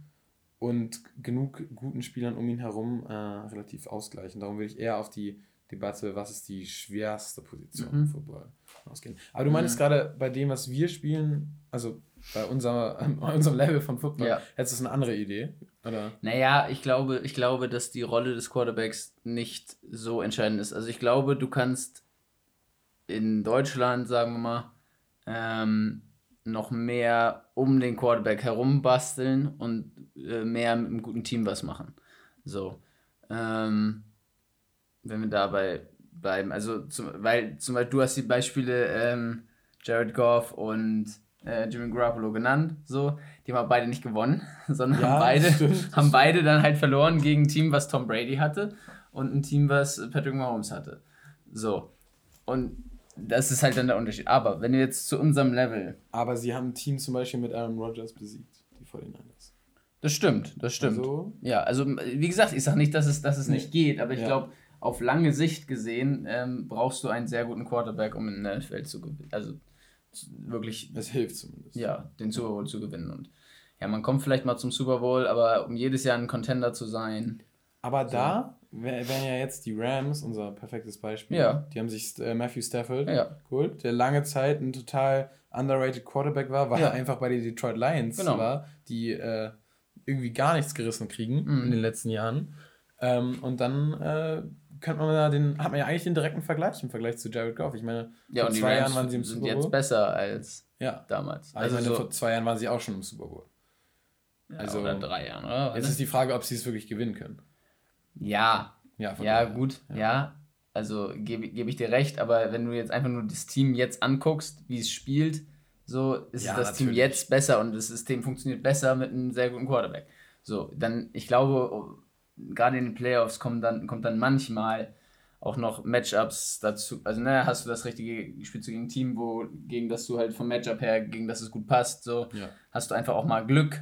und genug guten Spielern um ihn herum äh, relativ ausgleichen. Darum würde ich eher auf die Debatte, was ist die schwerste Position mhm. im Football ausgehen. Aber du meinst mhm. gerade bei dem, was wir spielen, also bei unser, *laughs* unserem Level von Football, ja. hättest du eine andere Idee? Oder? Naja, ich glaube, ich glaube, dass die Rolle des Quarterbacks nicht so entscheidend ist. Also ich glaube, du kannst in Deutschland, sagen wir mal, ähm, noch mehr um den Quarterback herum basteln und äh, mehr mit einem guten Team was machen. So. Ähm, wenn wir dabei bleiben. Also, zum, weil zum Beispiel du hast die Beispiele ähm, Jared Goff und äh, Jimmy Garoppolo genannt. So, die haben beide nicht gewonnen, *laughs* sondern ja, haben, beide, haben beide dann halt verloren gegen ein Team, was Tom Brady hatte und ein Team, was Patrick Mahomes hatte. So. Und das ist halt dann der Unterschied. Aber wenn wir jetzt zu unserem Level. Aber sie haben ein Team zum Beispiel mit Aaron Rodgers besiegt, die 49ers. Das stimmt, das stimmt. Also, ja, also wie gesagt, ich sage nicht, dass es, dass es nee. nicht geht, aber ich ja. glaube, auf lange Sicht gesehen ähm, brauchst du einen sehr guten Quarterback, um in der NFL zu gewinnen. Also wirklich. Es hilft zumindest. Ja, den Super Bowl zu gewinnen. Und ja, man kommt vielleicht mal zum Super Bowl, aber um jedes Jahr ein Contender zu sein. Aber so. da wären ja jetzt die Rams unser perfektes Beispiel. Ja. Die haben sich äh, Matthew Stafford ja. geholt, der lange Zeit ein total underrated Quarterback war, weil ja. er einfach bei den Detroit Lions genau. war, die äh, irgendwie gar nichts gerissen kriegen mhm. in den letzten Jahren. Ähm, und dann äh, könnte man da den, hat man ja eigentlich den direkten Vergleich im Vergleich zu Jared Goff. Ich meine, vor zwei Jahren waren sie im Super Bowl. sind jetzt besser als ja. damals. Also, also so vor zwei Jahren waren sie auch schon im Super Bowl. Also, oder drei Jahren, oder? Jetzt ist die Frage, ob sie es wirklich gewinnen können. Ja. Ja, ja gut, ja. ja. Also gebe geb ich dir recht, aber wenn du jetzt einfach nur das Team jetzt anguckst, wie es spielt, so ist ja, das natürlich. Team jetzt besser und das System funktioniert besser mit einem sehr guten Quarterback. So, dann, ich glaube, gerade in den Playoffs kommen dann, kommt dann manchmal auch noch Matchups dazu. Also, ne, hast du das richtige, spielst du gegen ein Team, wo, gegen das du halt vom Matchup her, gegen das es gut passt, so, ja. hast du einfach auch mal Glück.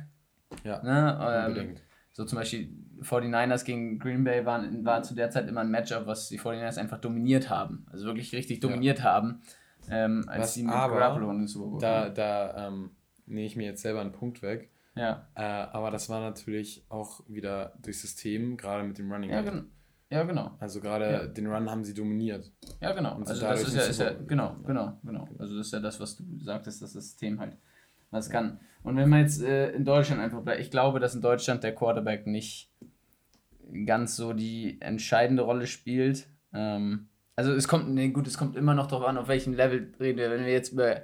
Ja, ne? unbedingt. So zum Beispiel 49ers gegen Green Bay waren, war zu der Zeit immer ein Matchup, was die 49ers einfach dominiert haben. Also wirklich richtig dominiert ja. haben. Ähm, als was sie mit aber, Garoppolo den Super Bowl Da, da ähm, nehme ich mir jetzt selber einen Punkt weg. Ja. Äh, aber das war natürlich auch wieder durch System, gerade mit dem Running ja, Game. Ja, genau. Also gerade ja. den Run haben sie dominiert. Ja, genau. Und also das ist ja, ist ja, genau, genau, genau. Also das ist ja das, was du sagtest, das System halt was kann. Und wenn man jetzt äh, in Deutschland einfach bleibt, ich glaube, dass in Deutschland der Quarterback nicht ganz so die entscheidende Rolle spielt. Ähm, also es kommt, nee, gut, es kommt immer noch darauf an, auf welchem Level reden wir. Wenn wir jetzt über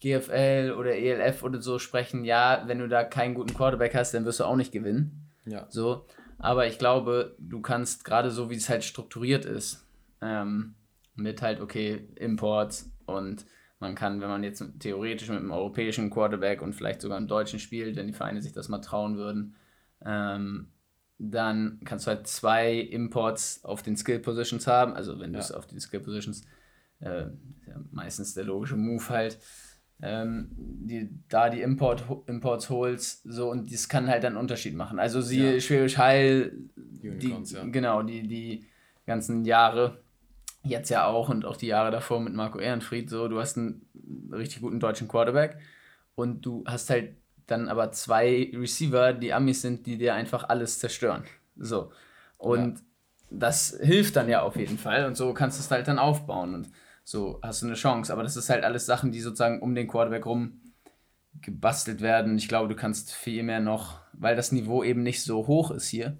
GFL oder ELF oder so sprechen, ja, wenn du da keinen guten Quarterback hast, dann wirst du auch nicht gewinnen. Ja. So. Aber ich glaube, du kannst gerade so, wie es halt strukturiert ist, ähm, mit halt, okay, Imports und man kann, wenn man jetzt theoretisch mit einem europäischen Quarterback und vielleicht sogar einem deutschen spielt, wenn die Vereine sich das mal trauen würden, ähm, dann kannst du halt zwei Imports auf den Skill Positions haben. Also wenn du es auf den Skill Positions, äh, ja meistens der logische Move halt, ähm, die, da die Import, Imports holst, so und das kann halt einen Unterschied machen. Also siehe ja. Schwäbisch Heil, die, ja. genau, die, die ganzen Jahre, jetzt ja auch und auch die Jahre davor mit Marco Ehrenfried, so, du hast einen richtig guten deutschen Quarterback und du hast halt dann aber zwei Receiver, die Amis sind, die dir einfach alles zerstören. So. Und ja. das hilft dann ja auf jeden Fall und so kannst du es halt dann aufbauen und so hast du eine Chance. Aber das ist halt alles Sachen, die sozusagen um den Quarterback rum gebastelt werden. Ich glaube, du kannst viel mehr noch, weil das Niveau eben nicht so hoch ist hier,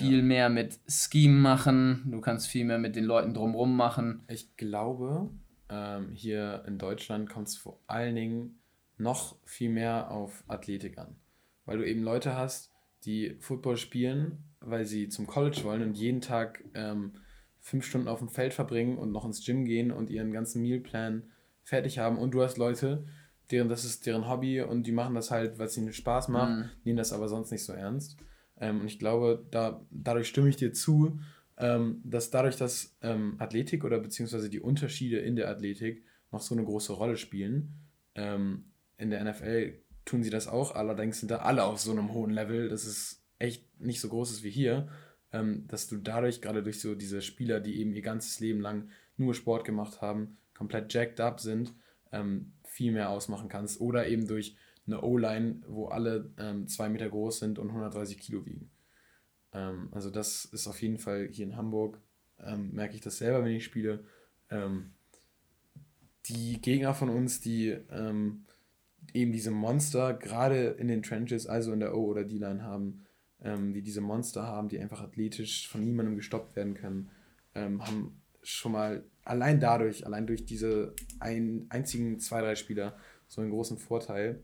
viel ja. mehr mit Scheme machen. Du kannst viel mehr mit den Leuten drumrum machen. Ich glaube, ähm, hier in Deutschland kommt es vor allen Dingen noch viel mehr auf Athletik an. Weil du eben Leute hast, die Football spielen, weil sie zum College wollen und jeden Tag ähm, fünf Stunden auf dem Feld verbringen und noch ins Gym gehen und ihren ganzen Mealplan fertig haben. Und du hast Leute, deren das ist deren Hobby und die machen das halt, weil es ihnen Spaß macht, mhm. nehmen das aber sonst nicht so ernst. Ähm, und ich glaube, da, dadurch stimme ich dir zu, ähm, dass dadurch, dass ähm, Athletik oder beziehungsweise die Unterschiede in der Athletik noch so eine große Rolle spielen, ähm, in der NFL tun sie das auch, allerdings sind da alle auf so einem hohen Level, dass es echt nicht so groß ist wie hier, ähm, dass du dadurch, gerade durch so diese Spieler, die eben ihr ganzes Leben lang nur Sport gemacht haben, komplett jacked up sind, ähm, viel mehr ausmachen kannst. Oder eben durch eine O-Line, wo alle ähm, zwei Meter groß sind und 130 Kilo wiegen. Ähm, also das ist auf jeden Fall hier in Hamburg, ähm, merke ich das selber, wenn ich spiele. Ähm, die Gegner von uns, die ähm, eben diese Monster gerade in den Trenches, also in der O- oder D-Line haben, ähm, die diese Monster haben, die einfach athletisch von niemandem gestoppt werden können, haben schon mal allein dadurch, allein durch diese ein, einzigen zwei, drei Spieler so einen großen Vorteil.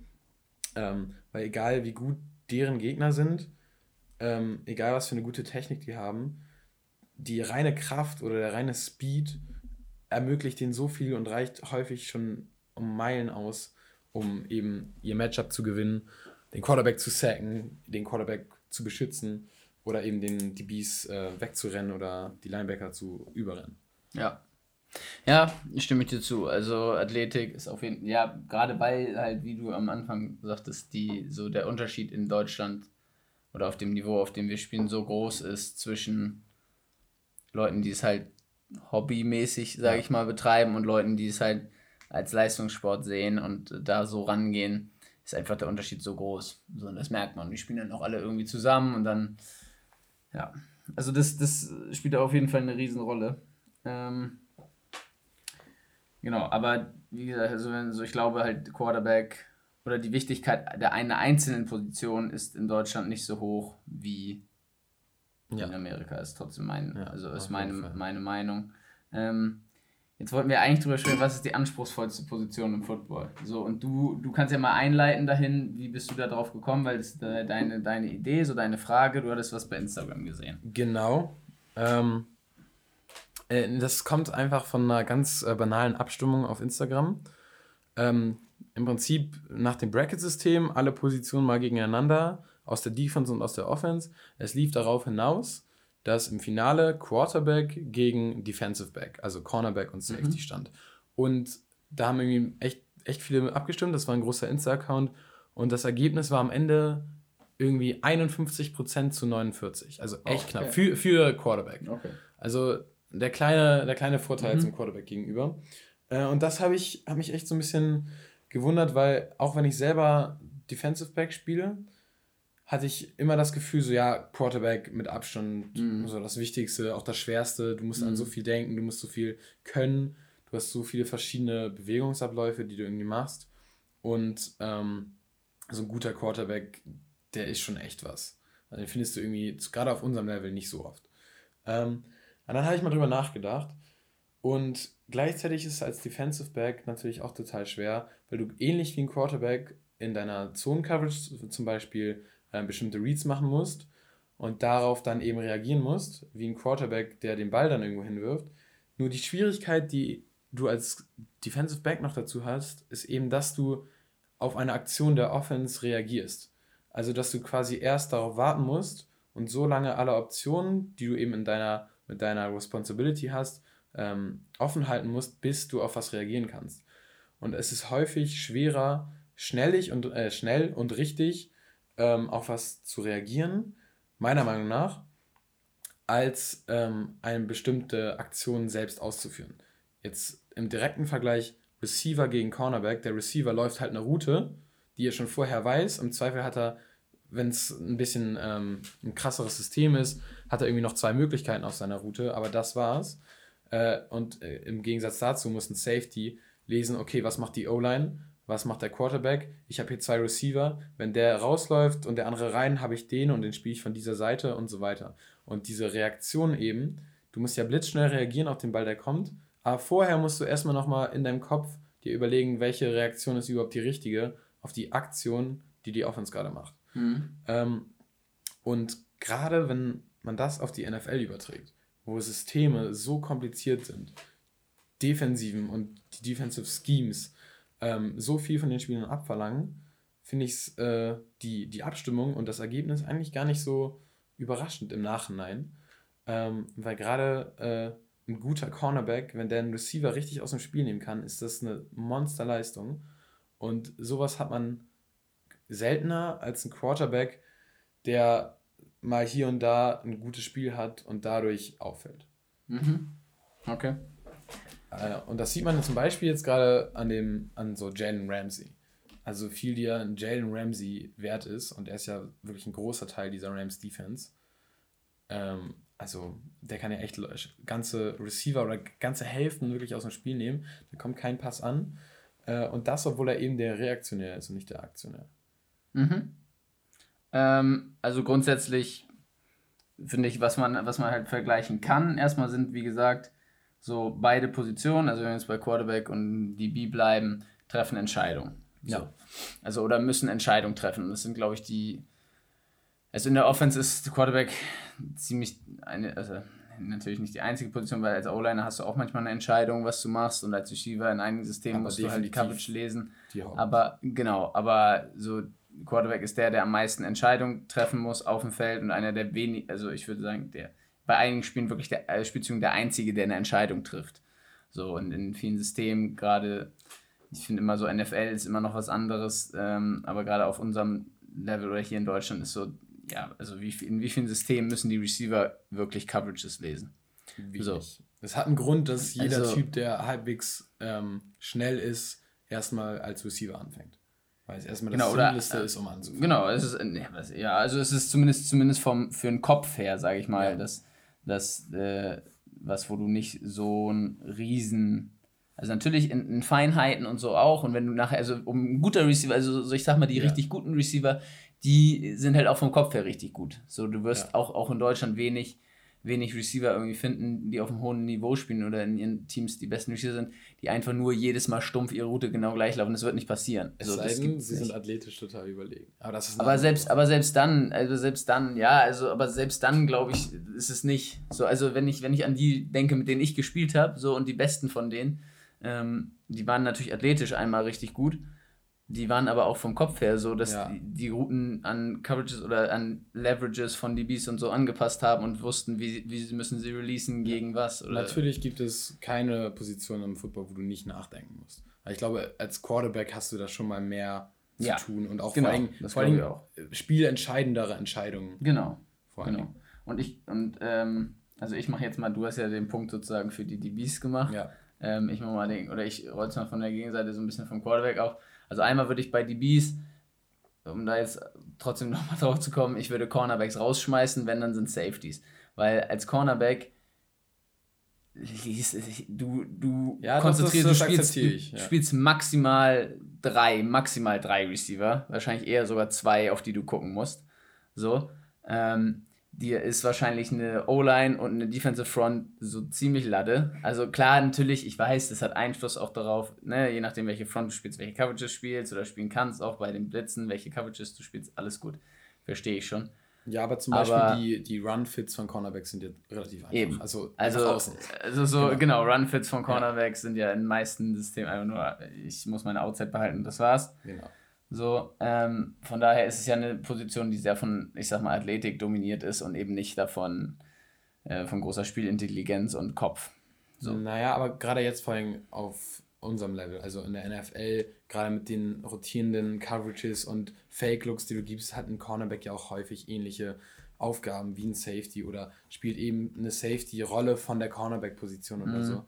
Ähm, weil egal wie gut deren Gegner sind, ähm, egal was für eine gute Technik die haben, die reine Kraft oder der reine Speed ermöglicht denen so viel und reicht häufig schon um Meilen aus, um eben ihr Matchup zu gewinnen, den Quarterback zu sacken, den Quarterback zu beschützen oder eben den DBs äh, wegzurennen oder die Linebacker zu überrennen. Ja. Ja, ich stimme dir zu. Also Athletik ist auf jeden Fall, ja, gerade weil halt, wie du am Anfang sagtest, die, so der Unterschied in Deutschland oder auf dem Niveau, auf dem wir spielen, so groß ist zwischen Leuten, die es halt hobbymäßig, sage ich mal, betreiben und Leuten, die es halt als Leistungssport sehen und da so rangehen, ist einfach der Unterschied so groß. So, und das merkt man. Die spielen dann auch alle irgendwie zusammen und dann, ja. Also das, das spielt auf jeden Fall eine Riesenrolle. Ähm, genau, aber wie gesagt, also, ich glaube halt Quarterback oder die Wichtigkeit der einer einzelnen Position ist in Deutschland nicht so hoch wie ja. in Amerika ist trotzdem mein, ja, also ist meine, meine Meinung. Ähm, Jetzt wollten wir eigentlich drüber sprechen, was ist die anspruchsvollste Position im Football? So, und du, du kannst ja mal einleiten dahin, wie bist du da drauf gekommen, weil das ist deine, deine Idee, so deine Frage, du hattest was bei Instagram gesehen. Genau. Ähm, äh, das kommt einfach von einer ganz äh, banalen Abstimmung auf Instagram. Ähm, Im Prinzip nach dem Bracket-System alle Positionen mal gegeneinander, aus der Defense und aus der Offense. Es lief darauf hinaus, dass im Finale Quarterback gegen Defensive Back, also Cornerback und Safety mhm. stand. Und da haben irgendwie echt, echt viele abgestimmt. Das war ein großer Insta-Account. Und das Ergebnis war am Ende irgendwie 51% zu 49. Also echt okay. knapp. Für, für Quarterback. Okay. Also der kleine, der kleine Vorteil mhm. zum Quarterback gegenüber. Äh, und das habe ich, hab mich echt so ein bisschen gewundert, weil auch wenn ich selber Defensive Back spiele, hatte ich immer das Gefühl, so ja, Quarterback mit Abstand, mhm. so das Wichtigste, auch das Schwerste. Du musst mhm. an so viel denken, du musst so viel können, du hast so viele verschiedene Bewegungsabläufe, die du irgendwie machst. Und ähm, so ein guter Quarterback, der ist schon echt was. Also den findest du irgendwie, gerade auf unserem Level, nicht so oft. Ähm, und dann habe ich mal drüber nachgedacht. Und gleichzeitig ist es als Defensive Back natürlich auch total schwer, weil du ähnlich wie ein Quarterback in deiner Zone-Coverage zum Beispiel äh, bestimmte Reads machen musst und darauf dann eben reagieren musst, wie ein Quarterback, der den Ball dann irgendwo hinwirft. Nur die Schwierigkeit, die du als Defensive Back noch dazu hast, ist eben, dass du auf eine Aktion der Offense reagierst. Also, dass du quasi erst darauf warten musst und so lange alle Optionen, die du eben in deiner, mit deiner Responsibility hast, ähm, offen halten musst, bis du auf was reagieren kannst. Und es ist häufig schwerer, schnellig und, äh, schnell und richtig ähm, auf was zu reagieren, meiner Meinung nach, als ähm, eine bestimmte Aktion selbst auszuführen. Jetzt im direkten Vergleich Receiver gegen Cornerback. Der Receiver läuft halt eine Route, die er schon vorher weiß. Im Zweifel hat er, wenn es ein bisschen ähm, ein krasseres System ist, hat er irgendwie noch zwei Möglichkeiten auf seiner Route, aber das war's. Äh, und äh, im Gegensatz dazu muss ein Safety lesen, okay, was macht die O-Line was macht der Quarterback? Ich habe hier zwei Receiver. Wenn der rausläuft und der andere rein, habe ich den und den spiele ich von dieser Seite und so weiter. Und diese Reaktion eben, du musst ja blitzschnell reagieren auf den Ball, der kommt. Aber vorher musst du erstmal nochmal in deinem Kopf dir überlegen, welche Reaktion ist überhaupt die richtige auf die Aktion, die die Offense gerade macht. Mhm. Ähm, und gerade wenn man das auf die NFL überträgt, wo Systeme so kompliziert sind, Defensiven und die Defensive Schemes, ähm, so viel von den Spielern abverlangen, finde ich äh, die, die Abstimmung und das Ergebnis eigentlich gar nicht so überraschend im Nachhinein. Ähm, weil gerade äh, ein guter Cornerback, wenn der einen Receiver richtig aus dem Spiel nehmen kann, ist das eine Monsterleistung. Und sowas hat man seltener als ein Quarterback, der mal hier und da ein gutes Spiel hat und dadurch auffällt. Mhm. Okay. Äh, und das sieht man zum Beispiel jetzt gerade an dem, an so Jalen Ramsey. Also viel dir ein Jalen Ramsey wert ist und er ist ja wirklich ein großer Teil dieser Rams Defense. Ähm, also der kann ja echt ganze Receiver oder ganze Hälften wirklich aus dem Spiel nehmen. Da kommt kein Pass an. Äh, und das, obwohl er eben der Reaktionär ist und nicht der Aktionär. Mhm. Ähm, also grundsätzlich finde ich, was man, was man halt vergleichen kann. Erstmal sind, wie gesagt, so beide Positionen, also wenn wir jetzt bei Quarterback und DB bleiben, treffen Entscheidungen. So. Ja. Also oder müssen Entscheidungen treffen. Und das sind, glaube ich, die. Also in der Offense ist Quarterback ziemlich eine, also natürlich nicht die einzige Position, weil als O-Liner hast du auch manchmal eine Entscheidung, was du machst und als Receiver in einigen Systemen musst du halt die Coverage lesen. Die aber genau, aber so Quarterback ist der, der am meisten Entscheidungen treffen muss auf dem Feld und einer der wenig, also ich würde sagen, der bei einigen Spielen wirklich der äh, Spielzügen der Einzige, der eine Entscheidung trifft. So, und in vielen Systemen, gerade, ich finde immer so, NFL ist immer noch was anderes, ähm, aber gerade auf unserem Level oder hier in Deutschland ist so, ja, also wie, in wie vielen Systemen müssen die Receiver wirklich Coverages lesen? Wie so. Es hat einen Grund, dass jeder also, Typ, der halbwegs ähm, schnell ist, erstmal als Receiver anfängt. Weil es erstmal das genau, Simpleste ist, um anzufangen. Genau, es ist, ja, also es ist zumindest, zumindest vom, für den Kopf her, sage ich mal, ja. dass das, äh, was, wo du nicht so ein riesen, also natürlich in, in, Feinheiten und so auch und wenn du nachher, also um ein guter Receiver, also so ich sag mal, die ja. richtig guten Receiver, die sind halt auch vom Kopf her richtig gut. So, du wirst ja. auch, auch in Deutschland wenig wenig Receiver irgendwie finden, die auf einem hohen Niveau spielen oder in ihren Teams die besten Receiver sind, die einfach nur jedes Mal stumpf ihre Route genau gleich laufen. Das wird nicht passieren. Es also, sei denn, sie nicht. sind athletisch total überlegen. Aber, das ist aber selbst, aber selbst dann, also selbst dann, ja, also aber selbst dann glaube ich, ist es nicht so. Also wenn ich wenn ich an die denke, mit denen ich gespielt habe, so und die besten von denen, ähm, die waren natürlich athletisch einmal richtig gut die waren aber auch vom Kopf her so, dass ja. die, die, Routen an Coverages oder an Leverages von DBs und so angepasst haben und wussten, wie, wie müssen sie releasen gegen was. Oder Natürlich gibt es keine Position im Football, wo du nicht nachdenken musst. Ich glaube, als Quarterback hast du da schon mal mehr ja. zu tun und auch genau, vor allem, vor allem auch. spielentscheidendere Entscheidungen. Genau. Vor allem. genau. Und ich, und ähm, also ich mache jetzt mal, du hast ja den Punkt sozusagen für die DBs gemacht. Ja. Ähm, ich mache mal den, oder ich roll es mal von der Gegenseite so ein bisschen vom Quarterback auf. Also einmal würde ich bei DBs, um da jetzt trotzdem *laughs* nochmal drauf zu kommen, ich würde Cornerbacks rausschmeißen, wenn dann sind Safeties. Weil als Cornerback du, du ja, konzentrierst, das, das du, spielst, ich, ja. du spielst maximal drei, maximal drei Receiver, wahrscheinlich eher sogar zwei, auf die du gucken musst. So. Ähm, dir ist wahrscheinlich eine O-Line und eine Defensive Front so ziemlich Lade. Also klar, natürlich, ich weiß, das hat Einfluss auch darauf, ne, je nachdem, welche Front du spielst, welche Coverages spielst oder spielen kannst, auch bei den Blitzen, welche Coverages du spielst, alles gut. Verstehe ich schon. Ja, aber zum aber Beispiel die, die Run-Fits von Cornerbacks sind ja relativ einfach. Eben. Also, also, also so, genau, genau Run-Fits von Cornerbacks ja. sind ja in den meisten Systemen einfach nur, ich muss meine Outside behalten, das war's. Genau. So, ähm, von daher ist es ja eine Position, die sehr von, ich sag mal, Athletik dominiert ist und eben nicht davon äh, von großer Spielintelligenz und Kopf. So. Naja, aber gerade jetzt vor allem auf unserem Level, also in der NFL, gerade mit den rotierenden Coverages und Fake-Looks, die du gibst, hat ein Cornerback ja auch häufig ähnliche Aufgaben wie ein Safety oder spielt eben eine Safety-Rolle von der Cornerback-Position oder mhm. so.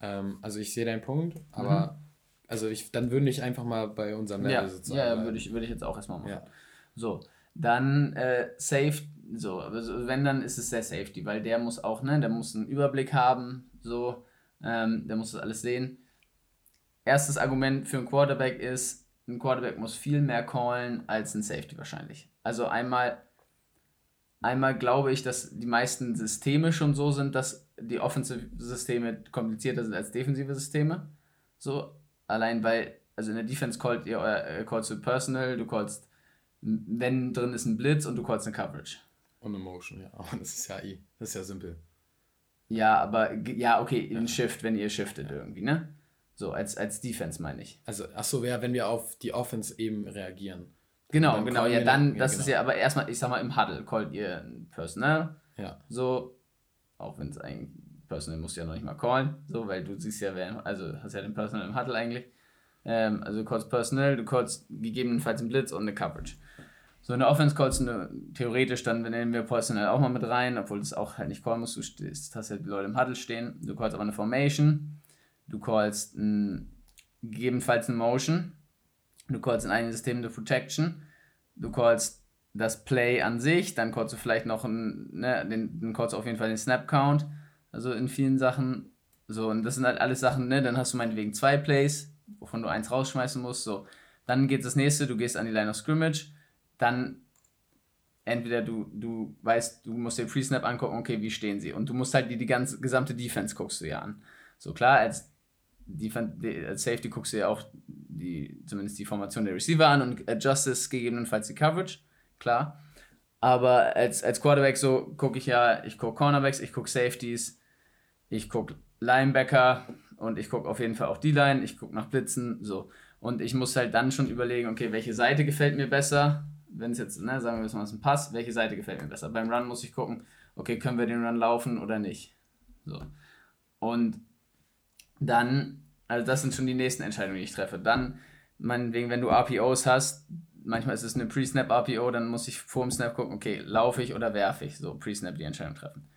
Ähm, also ich sehe deinen Punkt, aber mhm also ich, dann würde ich einfach mal bei unserem Level ja, sozusagen. Ja, würde ich, würde ich jetzt auch erstmal machen. Ja. So, dann äh, Safe, so, also wenn dann ist es der Safety, weil der muss auch, ne, der muss einen Überblick haben, so, ähm, der muss das alles sehen. Erstes Argument für einen Quarterback ist, ein Quarterback muss viel mehr callen als ein Safety wahrscheinlich. Also einmal, einmal glaube ich, dass die meisten Systeme schon so sind, dass die Offensive-Systeme komplizierter sind als defensive Systeme. So, Allein weil, also in der Defense callt ihr euer, äh, callst du Personal, du callst, wenn drin ist ein Blitz und du callst eine Coverage. Und eine Motion, ja. Aber *laughs* das ist ja I. Das ist ja simpel. Ja, aber ja, okay, in ja. Shift, wenn ihr shiftet ja. irgendwie, ne? So, als, als Defense meine ich. Also, achso, ja, wenn wir auf die Offense eben reagieren. Genau, genau, ja, dann, das genau. ist ja aber erstmal, ich sag mal, im Huddle callt ihr Personal. Ja. So, auch wenn es eigentlich Personal musst du ja noch nicht mal callen, so, weil du siehst ja, wer, also hast ja den Personal im Huddle eigentlich. Ähm, also du callst Personal, du callst gegebenenfalls einen Blitz und eine Coverage. So eine Offense callst du theoretisch, dann nehmen wir Personal auch mal mit rein, obwohl es auch halt nicht callen musst, du stehst, hast ja die Leute im Huddle stehen. Du callst aber eine Formation, du callst ein, gegebenenfalls eine Motion, du callst in einigen Systemen eine Protection, du callst das Play an sich, dann callst du vielleicht noch einen, ne, den, den callst du auf jeden Fall den Snap Count also in vielen Sachen. So, und das sind halt alles Sachen, ne? Dann hast du meinetwegen zwei Plays, wovon du eins rausschmeißen musst. So. Dann geht das nächste, du gehst an die Line of Scrimmage, dann entweder du, du weißt, du musst den Pre-Snap angucken, okay, wie stehen sie? Und du musst halt die, die ganze gesamte Defense guckst du ja an. So klar, als, Defense, als Safety guckst du ja auch die, zumindest die Formation der Receiver an und adjustest gegebenenfalls die Coverage, klar. Aber als, als Quarterback so gucke ich ja, ich gucke Cornerbacks, ich gucke Safeties, ich gucke Linebacker und ich gucke auf jeden Fall auch die Line, ich gucke nach Blitzen, so. Und ich muss halt dann schon überlegen, okay, welche Seite gefällt mir besser? Wenn es jetzt, ne, sagen wir mal, es ist ein Pass, welche Seite gefällt mir besser? Beim Run muss ich gucken, okay, können wir den Run laufen oder nicht? So. Und dann, also das sind schon die nächsten Entscheidungen, die ich treffe. Dann, meinetwegen, wenn du RPOs hast, manchmal ist es eine Pre-Snap RPO, dann muss ich vor dem Snap gucken, okay, laufe ich oder werfe ich? So, Pre-Snap die Entscheidung treffen.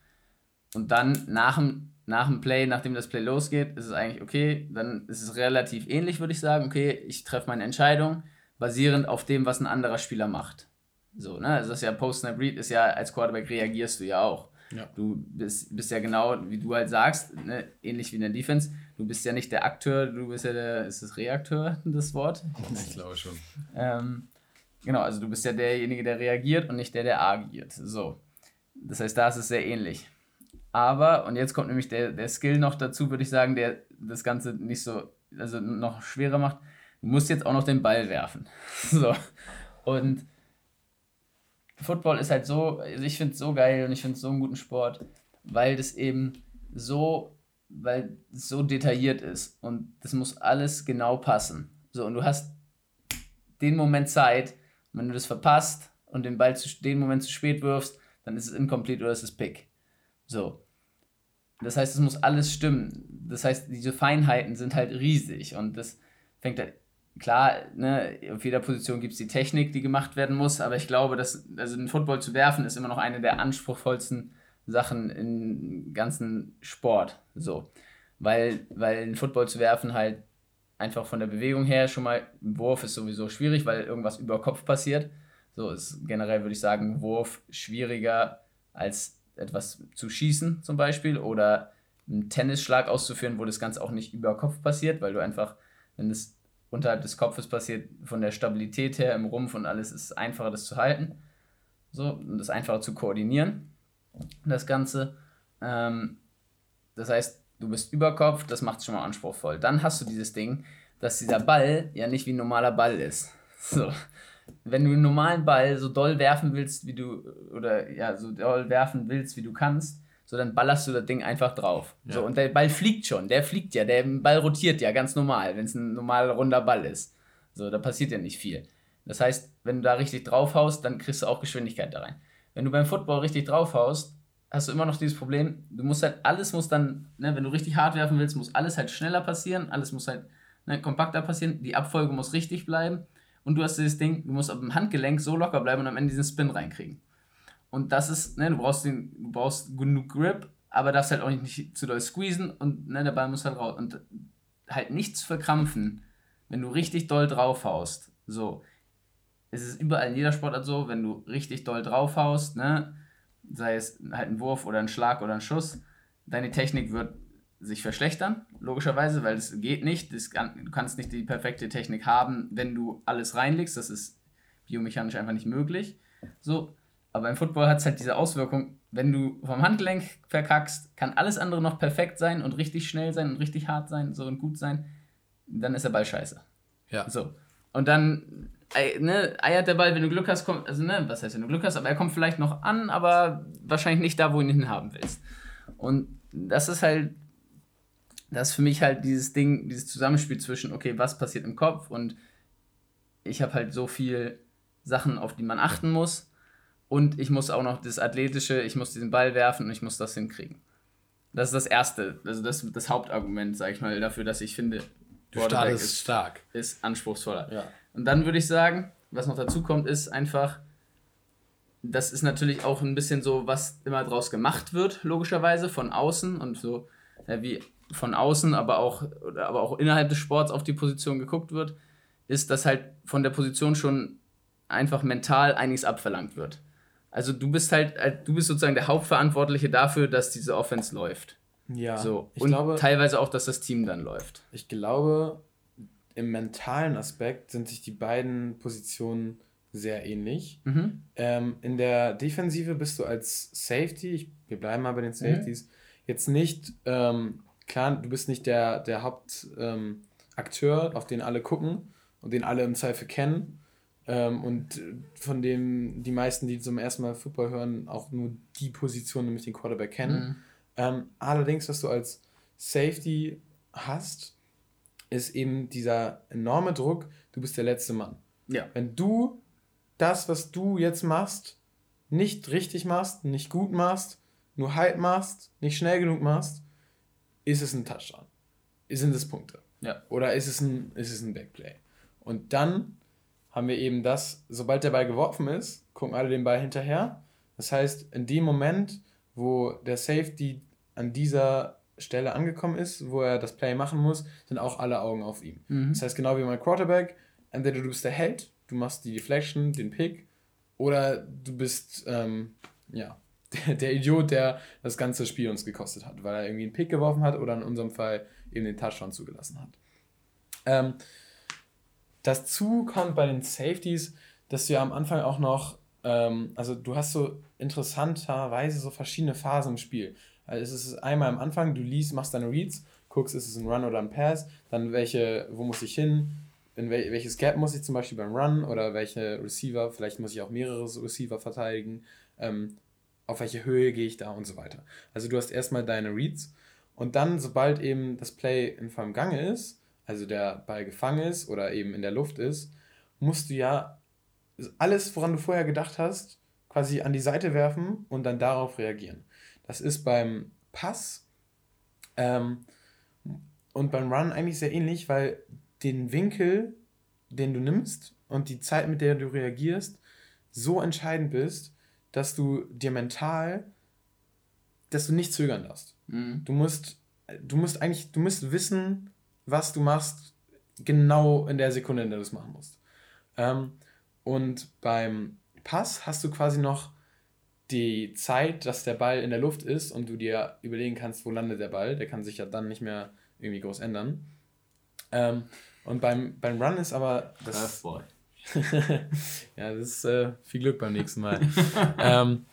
Und dann nach dem nach dem Play, nachdem das Play losgeht, ist es eigentlich okay. Dann ist es relativ ähnlich, würde ich sagen. Okay, ich treffe meine Entscheidung basierend auf dem, was ein anderer Spieler macht. So, ne? Also das ist ja Post-Snap-Read, ist ja als Quarterback reagierst du ja auch. Ja. Du bist, bist ja genau, wie du halt sagst, ne? ähnlich wie in der Defense. Du bist ja nicht der Akteur, du bist ja der, ist das Reakteur, *laughs* das Wort? Ich glaube schon. Ähm, genau, also du bist ja derjenige, der reagiert und nicht der, der agiert. So. Das heißt, da ist es sehr ähnlich. Aber, und jetzt kommt nämlich der, der Skill noch dazu, würde ich sagen, der das Ganze nicht so, also noch schwerer macht. Du musst jetzt auch noch den Ball werfen. *laughs* so. Und Football ist halt so, also ich finde es so geil und ich finde es so einen guten Sport, weil das eben so, weil so detailliert ist und das muss alles genau passen. So, und du hast den Moment Zeit, wenn du das verpasst und den Ball zu, den Moment zu spät wirfst, dann ist es incomplete oder es ist Pick. So. Das heißt, es muss alles stimmen. Das heißt, diese Feinheiten sind halt riesig und das fängt halt klar, ne, auf jeder Position gibt es die Technik, die gemacht werden muss, aber ich glaube, dass also den Football zu werfen ist immer noch eine der anspruchsvollsten Sachen im ganzen Sport. So. Weil, weil ein Football zu werfen halt einfach von der Bewegung her schon mal, ein Wurf ist sowieso schwierig, weil irgendwas über Kopf passiert. So ist generell, würde ich sagen, Wurf schwieriger als etwas zu schießen zum Beispiel oder einen Tennisschlag auszuführen, wo das Ganze auch nicht über Kopf passiert, weil du einfach, wenn es unterhalb des Kopfes passiert, von der Stabilität her im Rumpf und alles ist es einfacher, das zu halten. So, und das einfacher zu koordinieren, das Ganze. Ähm, das heißt, du bist über Kopf, das macht es schon mal anspruchsvoll. Dann hast du dieses Ding, dass dieser Ball ja nicht wie ein normaler Ball ist. *laughs* So. Wenn du einen normalen Ball so doll werfen willst, wie du, oder ja, so doll werfen willst, wie du kannst, so dann ballerst du das Ding einfach drauf. Ja. So, und der Ball fliegt schon, der fliegt ja, der Ball rotiert ja ganz normal, wenn es ein normal runder Ball ist. So, da passiert ja nicht viel. Das heißt, wenn du da richtig draufhaust, dann kriegst du auch Geschwindigkeit da rein. Wenn du beim Football richtig draufhaust, hast du immer noch dieses Problem, du musst halt, alles muss dann, ne, wenn du richtig hart werfen willst, muss alles halt schneller passieren, alles muss halt ne, kompakter passieren, die Abfolge muss richtig bleiben und du hast dieses Ding, du musst auf dem Handgelenk so locker bleiben und am Ende diesen Spin reinkriegen. Und das ist, ne, du brauchst den, du brauchst genug Grip, aber darfst halt auch nicht zu doll squeezen und ne, der Ball muss halt raus. Und halt nichts verkrampfen, wenn du richtig doll draufhaust. So. Es ist überall in jeder Sportart so, wenn du richtig doll draufhaust, ne, sei es halt ein Wurf oder ein Schlag oder ein Schuss, deine Technik wird sich verschlechtern, logischerweise, weil es geht nicht. Das kann, du kannst nicht die perfekte Technik haben, wenn du alles reinlegst. Das ist biomechanisch einfach nicht möglich. So, aber im Football hat es halt diese Auswirkung, wenn du vom Handgelenk verkackst, kann alles andere noch perfekt sein und richtig schnell sein und richtig hart sein, so und gut sein, dann ist der Ball scheiße. Ja. So. Und dann ne, eiert der Ball, wenn du Glück hast, kommt, also ne, was heißt, wenn du Glück hast, aber er kommt vielleicht noch an, aber wahrscheinlich nicht da, wo du ihn hinhaben willst. Und das ist halt, das ist für mich halt dieses Ding, dieses Zusammenspiel zwischen, okay, was passiert im Kopf und ich habe halt so viel Sachen, auf die man achten muss und ich muss auch noch das Athletische, ich muss diesen Ball werfen und ich muss das hinkriegen. Das ist das Erste, also das, das Hauptargument, sage ich mal, dafür, dass ich finde, du startest ist stark. Ist anspruchsvoller. Ja. Und dann würde ich sagen, was noch dazu kommt, ist einfach, das ist natürlich auch ein bisschen so, was immer draus gemacht wird, logischerweise, von außen und so, wie von außen, aber auch, aber auch innerhalb des Sports auf die Position geguckt wird, ist, dass halt von der Position schon einfach mental einiges abverlangt wird. Also du bist halt, äh, du bist sozusagen der Hauptverantwortliche dafür, dass diese Offense läuft. Ja. So. Und glaube, teilweise auch, dass das Team dann läuft. Ich glaube, im mentalen Aspekt sind sich die beiden Positionen sehr ähnlich. Mhm. Ähm, in der Defensive bist du als Safety, ich, wir bleiben mal bei den Safeties, mhm. jetzt nicht, ähm, klar, du bist nicht der, der Hauptakteur, ähm, auf den alle gucken und den alle im Zweifel kennen. Ähm, und von dem die meisten, die zum ersten Mal Football hören, auch nur die Position, nämlich den Quarterback kennen. Mhm. Ähm, allerdings, was du als Safety hast, ist eben dieser enorme Druck, du bist der letzte Mann. Ja. Wenn du das, was du jetzt machst, nicht richtig machst, nicht gut machst, nur halb machst, nicht schnell genug machst, ist es ein Touchdown. Sind es Punkte. Ja. Oder ist es ein, ist es ein Backplay. Und dann haben wir eben das, sobald der Ball geworfen ist, gucken alle den Ball hinterher. Das heißt, in dem Moment, wo der Safety an dieser Stelle angekommen ist, wo er das Play machen muss, sind auch alle Augen auf ihm. Mhm. Das heißt, genau wie mein Quarterback, entweder du bist der Held, du machst die Deflection, den Pick, oder du bist, ähm, ja, der, der, Idiot, der das ganze Spiel uns gekostet hat, weil er irgendwie einen Pick geworfen hat oder in unserem Fall eben den Touchdown zugelassen hat. Ähm, Dazu kommt bei den Safeties, dass du ja am Anfang auch noch, ähm, also du hast so interessanterweise so verschiedene Phasen im Spiel. Also es ist einmal am Anfang, du liest, machst deine Reads, guckst, ist es ein Run oder ein Pass, dann welche, wo muss ich hin, in wel welches Gap muss ich zum Beispiel beim Run oder welche Receiver, vielleicht muss ich auch mehrere Receiver verteidigen, ähm, auf welche Höhe gehe ich da und so weiter. Also du hast erstmal deine Reads und dann, sobald eben das Play in vollem Gange ist, also der Ball gefangen ist oder eben in der Luft ist, musst du ja alles, woran du vorher gedacht hast, quasi an die Seite werfen und dann darauf reagieren. Das ist beim Pass ähm, und beim Run eigentlich sehr ähnlich, weil den Winkel den du nimmst und die Zeit, mit der du reagierst, so entscheidend bist, dass du dir mental, dass du nicht zögern darfst. Mhm. Du musst, du musst eigentlich, du musst wissen, was du machst, genau in der Sekunde, in der du es machen musst. Ähm, und beim Pass hast du quasi noch die Zeit, dass der Ball in der Luft ist und du dir überlegen kannst, wo landet der Ball. Der kann sich ja dann nicht mehr irgendwie groß ändern. Ähm, und beim, beim Run ist aber das. *laughs* ja, das ist äh, viel Glück beim nächsten Mal. *laughs* ähm,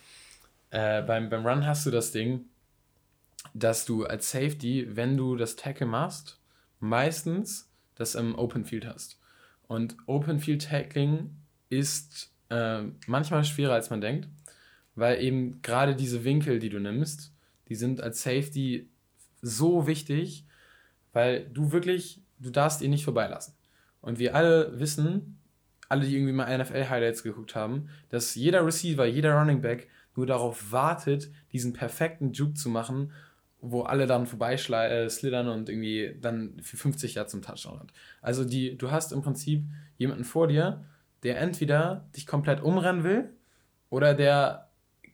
äh, beim, beim Run hast du das Ding, dass du als Safety, wenn du das Tackle machst, meistens das im Open Field hast. Und Open Field Tackling ist äh, manchmal schwerer, als man denkt, weil eben gerade diese Winkel, die du nimmst, die sind als Safety so wichtig, weil du wirklich, du darfst ihn nicht vorbeilassen. Und wir alle wissen, alle, die irgendwie mal NFL-Highlights geguckt haben, dass jeder Receiver, jeder Running Back nur darauf wartet, diesen perfekten Juke zu machen, wo alle dann vorbeislidern äh, und irgendwie dann für 50 Jahre zum Touchdown hat. Also die, du hast im Prinzip jemanden vor dir, der entweder dich komplett umrennen will oder der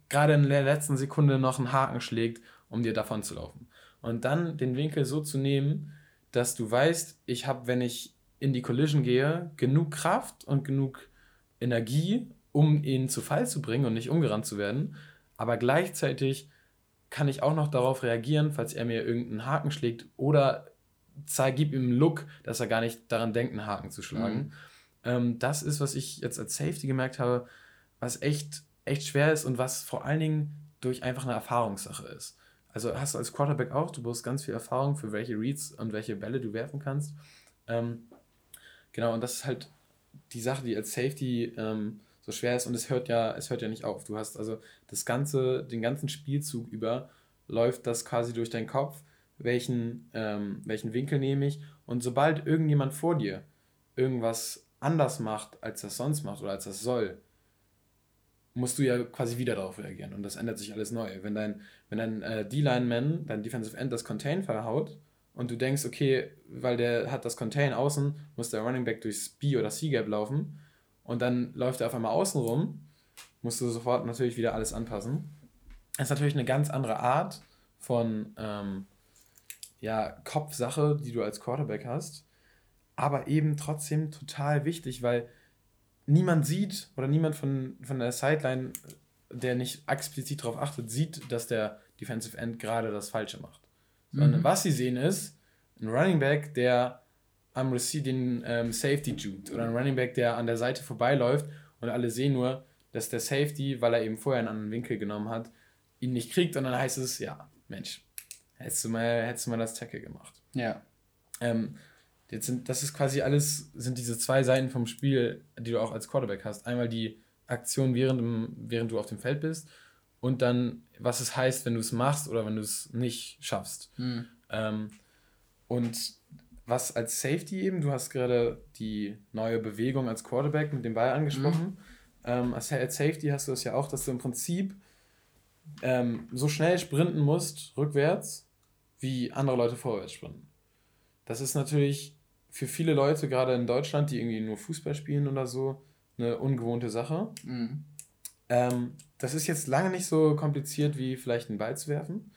gerade in der letzten Sekunde noch einen Haken schlägt, um dir davon zu laufen. Und dann den Winkel so zu nehmen, dass du weißt, ich habe, wenn ich in die Collision gehe, genug Kraft und genug Energie, um ihn zu Fall zu bringen und nicht umgerannt zu werden. Aber gleichzeitig kann ich auch noch darauf reagieren, falls er mir irgendeinen Haken schlägt oder zeig, gib ihm einen Look, dass er gar nicht daran denkt, einen Haken zu schlagen. Mhm. Ähm, das ist, was ich jetzt als Safety gemerkt habe, was echt, echt schwer ist und was vor allen Dingen durch einfach eine Erfahrungssache ist. Also hast du als Quarterback auch, du brauchst ganz viel Erfahrung für welche Reads und welche Bälle du werfen kannst. Ähm, genau, und das ist halt die Sache, die als Safety ähm, so schwer ist und es hört ja, es hört ja nicht auf. Du hast also das ganze, den ganzen Spielzug über läuft das quasi durch deinen Kopf, welchen, ähm, welchen Winkel nehme ich und sobald irgendjemand vor dir irgendwas anders macht, als das sonst macht oder als das soll, musst du ja quasi wieder darauf reagieren und das ändert sich alles neu. Wenn dein, wenn dein äh, D-Line-Man, dein Defensive End das Contain verhaut und du denkst, okay, weil der hat das Contain außen, muss der Running Back durchs B oder C-Gap laufen, und dann läuft er auf einmal außen rum, musst du sofort natürlich wieder alles anpassen. Das ist natürlich eine ganz andere Art von ähm, ja, Kopfsache, die du als Quarterback hast, aber eben trotzdem total wichtig, weil niemand sieht oder niemand von, von der Sideline, der nicht explizit darauf achtet, sieht, dass der Defensive End gerade das Falsche macht. Sondern mhm. was sie sehen ist, ein Running Back, der am Receiver den ähm, Safety juckt oder ein Running Back, der an der Seite vorbeiläuft und alle sehen nur, dass der Safety, weil er eben vorher einen anderen Winkel genommen hat, ihn nicht kriegt und dann heißt es, ja, Mensch, hättest du mal, hättest du mal das Tackle gemacht. Ja. Ähm, jetzt sind, das ist quasi alles, sind diese zwei Seiten vom Spiel, die du auch als Quarterback hast. Einmal die Aktion, während, während du auf dem Feld bist und dann, was es heißt, wenn du es machst oder wenn du es nicht schaffst. Mhm. Ähm, und was als Safety eben, du hast gerade die neue Bewegung als Quarterback mit dem Ball angesprochen. Mhm. Ähm, als, als Safety hast du das ja auch, dass du im Prinzip ähm, so schnell sprinten musst, rückwärts, wie andere Leute vorwärts sprinten. Das ist natürlich für viele Leute, gerade in Deutschland, die irgendwie nur Fußball spielen oder so, eine ungewohnte Sache. Mhm. Ähm, das ist jetzt lange nicht so kompliziert, wie vielleicht einen Ball zu werfen.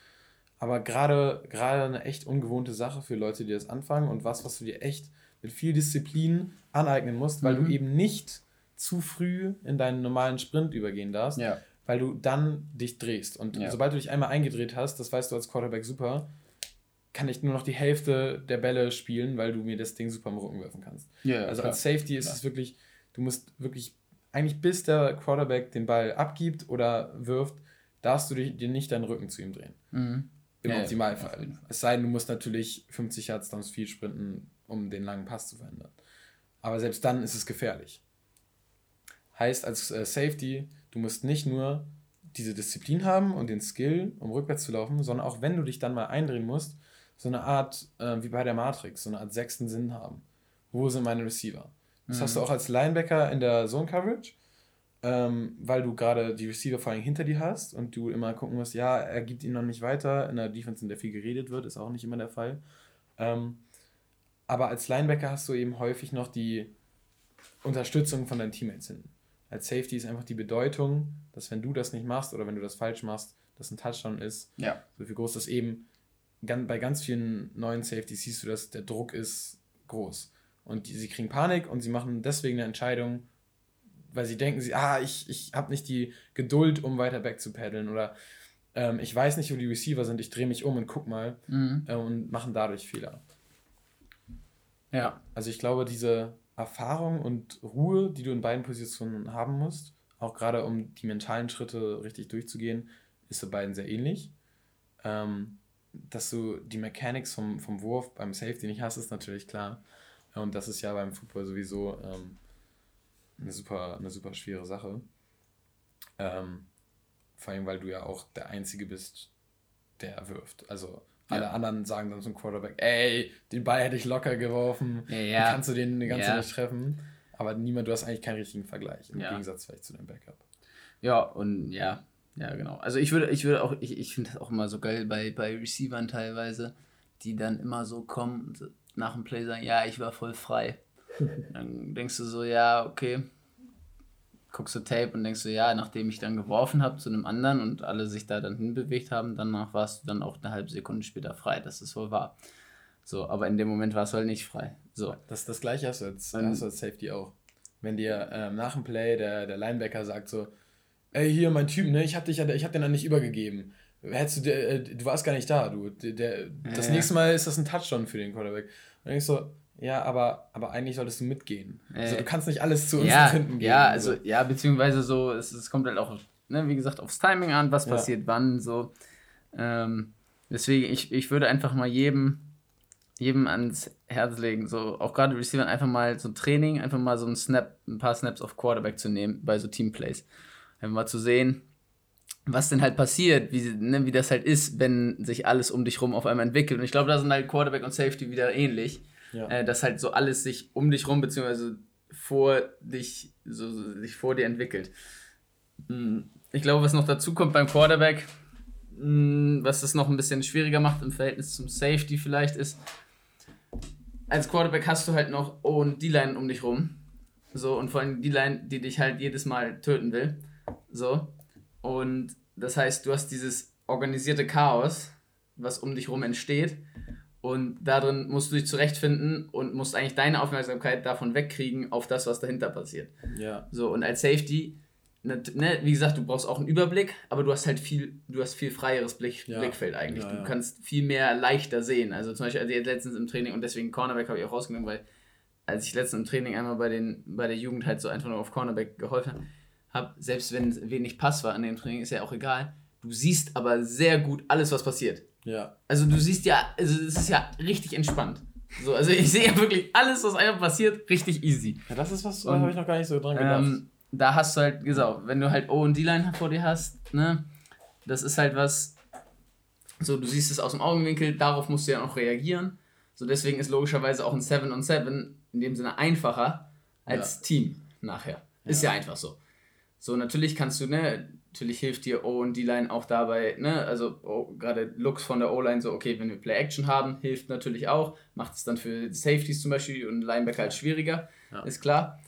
Aber gerade, gerade eine echt ungewohnte Sache für Leute, die das anfangen und was, was du dir echt mit viel Disziplin aneignen musst, weil mhm. du eben nicht zu früh in deinen normalen Sprint übergehen darfst, ja. weil du dann dich drehst. Und ja. sobald du dich einmal eingedreht hast, das weißt du als Quarterback super, kann ich nur noch die Hälfte der Bälle spielen, weil du mir das Ding super im Rücken werfen kannst. Ja, also klar. als Safety ist es wirklich, du musst wirklich, eigentlich bis der Quarterback den Ball abgibt oder wirft, darfst du dir nicht deinen Rücken zu ihm drehen. Mhm. Im ja, Optimalfall. Ja, es sei denn, du musst natürlich 50 Yards Downs viel sprinten, um den langen Pass zu verhindern. Aber selbst dann ist es gefährlich. Heißt als äh, Safety, du musst nicht nur diese Disziplin haben und den Skill, um rückwärts zu laufen, sondern auch wenn du dich dann mal eindrehen musst, so eine Art, äh, wie bei der Matrix, so eine Art sechsten Sinn haben. Wo sind meine Receiver? Das mhm. hast du auch als Linebacker in der Zone Coverage ähm, weil du gerade die Receiver vor allem hinter dir hast und du immer gucken musst, ja, er gibt ihn noch nicht weiter. In der Defense, in der viel geredet wird, ist auch nicht immer der Fall. Ähm, aber als Linebacker hast du eben häufig noch die, Unterstützung von deinen Teammates hin. Als Safety ist einfach die Bedeutung, dass wenn du das nicht machst oder wenn du das falsch machst, dass ein Touchdown ist. Ja. So wie groß das eben bei ganz vielen neuen Safeties siehst du, dass der Druck ist groß. Und die, sie kriegen Panik und sie machen deswegen eine Entscheidung, weil sie denken, sie, ah, ich, ich habe nicht die Geduld, um weiter back zu paddeln oder ähm, ich weiß nicht, wo die Receiver sind, ich drehe mich um und guck mal mhm. äh, und machen dadurch Fehler. Ja. Also ich glaube, diese Erfahrung und Ruhe, die du in beiden Positionen haben musst, auch gerade um die mentalen Schritte richtig durchzugehen, ist bei beiden sehr ähnlich. Ähm, dass du die Mechanics vom, vom Wurf beim Safety nicht hast, ist natürlich klar. Und das ist ja beim Football sowieso ähm, eine, super, eine super schwere Sache. Ähm, vor allem, weil du ja auch der Einzige bist, der wirft. Also alle ja. anderen sagen dann zum Quarterback, ey, den Ball hätte ich locker geworfen, ja, ja. kannst du den die ganze ja. nicht treffen. Aber niemand, du hast eigentlich keinen richtigen Vergleich, im Gegensatz vielleicht zu deinem Backup. Ja, und ja, ja, genau. Also ich würde, ich würde auch, ich, ich finde das auch immer so geil bei, bei Receivern teilweise, die dann immer so kommen und nach dem Play sagen, ja, ich war voll frei. *laughs* dann denkst du so, ja, okay. Guckst du Tape und denkst du, ja, nachdem ich dann geworfen habe zu einem anderen und alle sich da dann hinbewegt haben, danach warst du dann auch eine halbe Sekunde später frei. Das ist wohl wahr. So, aber in dem Moment warst du halt nicht frei. So. Das, das gleiche hast du als, hast du als Safety auch. Wenn dir ähm, nach dem Play der, der Linebacker sagt so, ey, hier mein Typ, ne, ich hab dich, ich hab den dann nicht übergegeben. Hättest du, äh, du warst gar nicht da, du. Der, der das ja. nächste Mal ist das ein Touchdown für den Quarterback. Dann denkst so, ja, aber, aber eigentlich solltest du mitgehen. Äh, also du kannst nicht alles zu uns ja, finden gehen. Ja, also, so. ja, beziehungsweise so, es, es kommt halt auch, ne, wie gesagt, aufs Timing an, was ja. passiert wann, so. Ähm, deswegen, ich, ich würde einfach mal jedem, jedem ans Herz legen, so auch gerade Receiver einfach mal so ein Training, einfach mal so ein Snap, ein paar Snaps auf Quarterback zu nehmen bei so Teamplays. Einfach mal zu sehen, was denn halt passiert, wie, ne, wie das halt ist, wenn sich alles um dich rum auf einmal entwickelt. Und ich glaube, da sind halt Quarterback und Safety wieder ähnlich. Ja. Äh, dass halt so alles sich um dich rum, beziehungsweise vor dich, so, so, sich vor dir entwickelt. Hm, ich glaube, was noch dazu kommt beim Quarterback, hm, was es noch ein bisschen schwieriger macht im Verhältnis zum Safety vielleicht, ist, als Quarterback hast du halt noch und D-Line um dich rum. So, und vor allem die Line, die dich halt jedes Mal töten will. So. Und das heißt, du hast dieses organisierte Chaos, was um dich rum entsteht. Und darin musst du dich zurechtfinden und musst eigentlich deine Aufmerksamkeit davon wegkriegen auf das, was dahinter passiert. Ja. So, und als Safety, ne, ne, wie gesagt, du brauchst auch einen Überblick, aber du hast halt viel, du hast viel freieres Blick, ja. Blickfeld eigentlich. Ja, du kannst viel mehr leichter sehen. Also zum Beispiel, also jetzt letztens im Training, und deswegen Cornerback habe ich auch rausgenommen, weil als ich letztens im Training einmal bei, den, bei der Jugend halt so einfach nur auf Cornerback geholfen habe, habe, selbst wenn es wenig Pass war an dem Training, ist ja auch egal. Du siehst aber sehr gut alles, was passiert. Ja. Also du siehst ja, also es ist ja richtig entspannt. So, also ich *laughs* sehe ja wirklich alles, was einfach passiert, richtig easy. Ja, das ist was, da habe ich noch gar nicht so dran gedacht. Ähm, da hast du halt, gesagt, wenn du halt O und D-Line vor dir hast, ne, das ist halt was, so du siehst es aus dem Augenwinkel, darauf musst du ja noch reagieren. So deswegen ist logischerweise auch ein 7 und 7 in dem Sinne einfacher als ja. Team nachher. Ist ja. ja einfach so. So, natürlich kannst du, ne, natürlich hilft dir O und D-Line auch dabei, ne, also oh, gerade Looks von der O-Line, so, okay, wenn wir Play-Action haben, hilft natürlich auch, macht es dann für Safeties zum Beispiel und Linebacker halt schwieriger, ja. ist klar.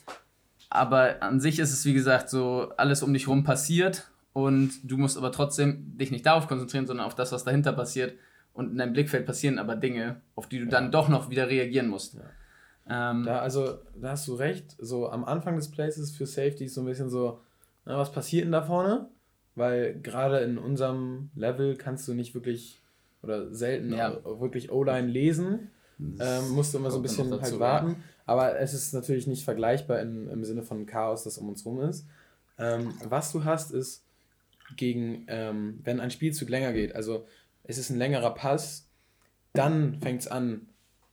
Aber an sich ist es, wie gesagt, so, alles um dich rum passiert und du musst aber trotzdem dich nicht darauf konzentrieren, sondern auf das, was dahinter passiert und in deinem Blickfeld passieren aber Dinge, auf die du ja. dann doch noch wieder reagieren musst. Ja. Ähm, da, also, da hast du recht, so am Anfang des Plays ist für Safeties so ein bisschen so, na, was passiert denn da vorne? Weil gerade in unserem Level kannst du nicht wirklich oder selten ja. wirklich O-Line lesen. Ähm, musst du immer so ein bisschen dazu, halt warten. Ja. Aber es ist natürlich nicht vergleichbar in, im Sinne von Chaos, das um uns rum ist. Ähm, was du hast, ist gegen, ähm, wenn ein Spielzug länger geht, also es ist ein längerer Pass, dann fängt es an,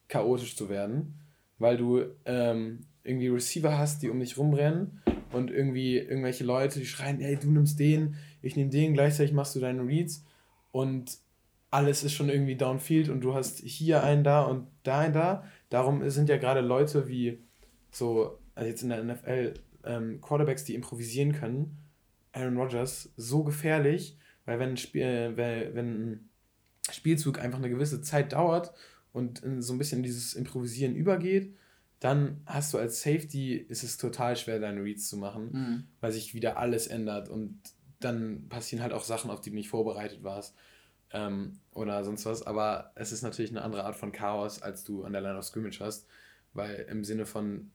chaotisch zu werden, weil du ähm, irgendwie Receiver hast, die um dich rumrennen und irgendwie irgendwelche Leute, die schreien, ey, du nimmst den, ich nehme den, gleichzeitig machst du deine Reads und alles ist schon irgendwie downfield und du hast hier einen da und da einen da. Darum sind ja gerade Leute wie so, also jetzt in der NFL, ähm, Quarterbacks, die improvisieren können, Aaron Rodgers, so gefährlich, weil wenn ein, Spiel, äh, wenn ein Spielzug einfach eine gewisse Zeit dauert und so ein bisschen dieses Improvisieren übergeht, dann hast du als Safety, ist es total schwer, deine Reads zu machen, mhm. weil sich wieder alles ändert und dann passieren halt auch Sachen, auf die du nicht vorbereitet warst ähm, oder sonst was. Aber es ist natürlich eine andere Art von Chaos, als du an der Line of Scrimmage hast, weil im Sinne von,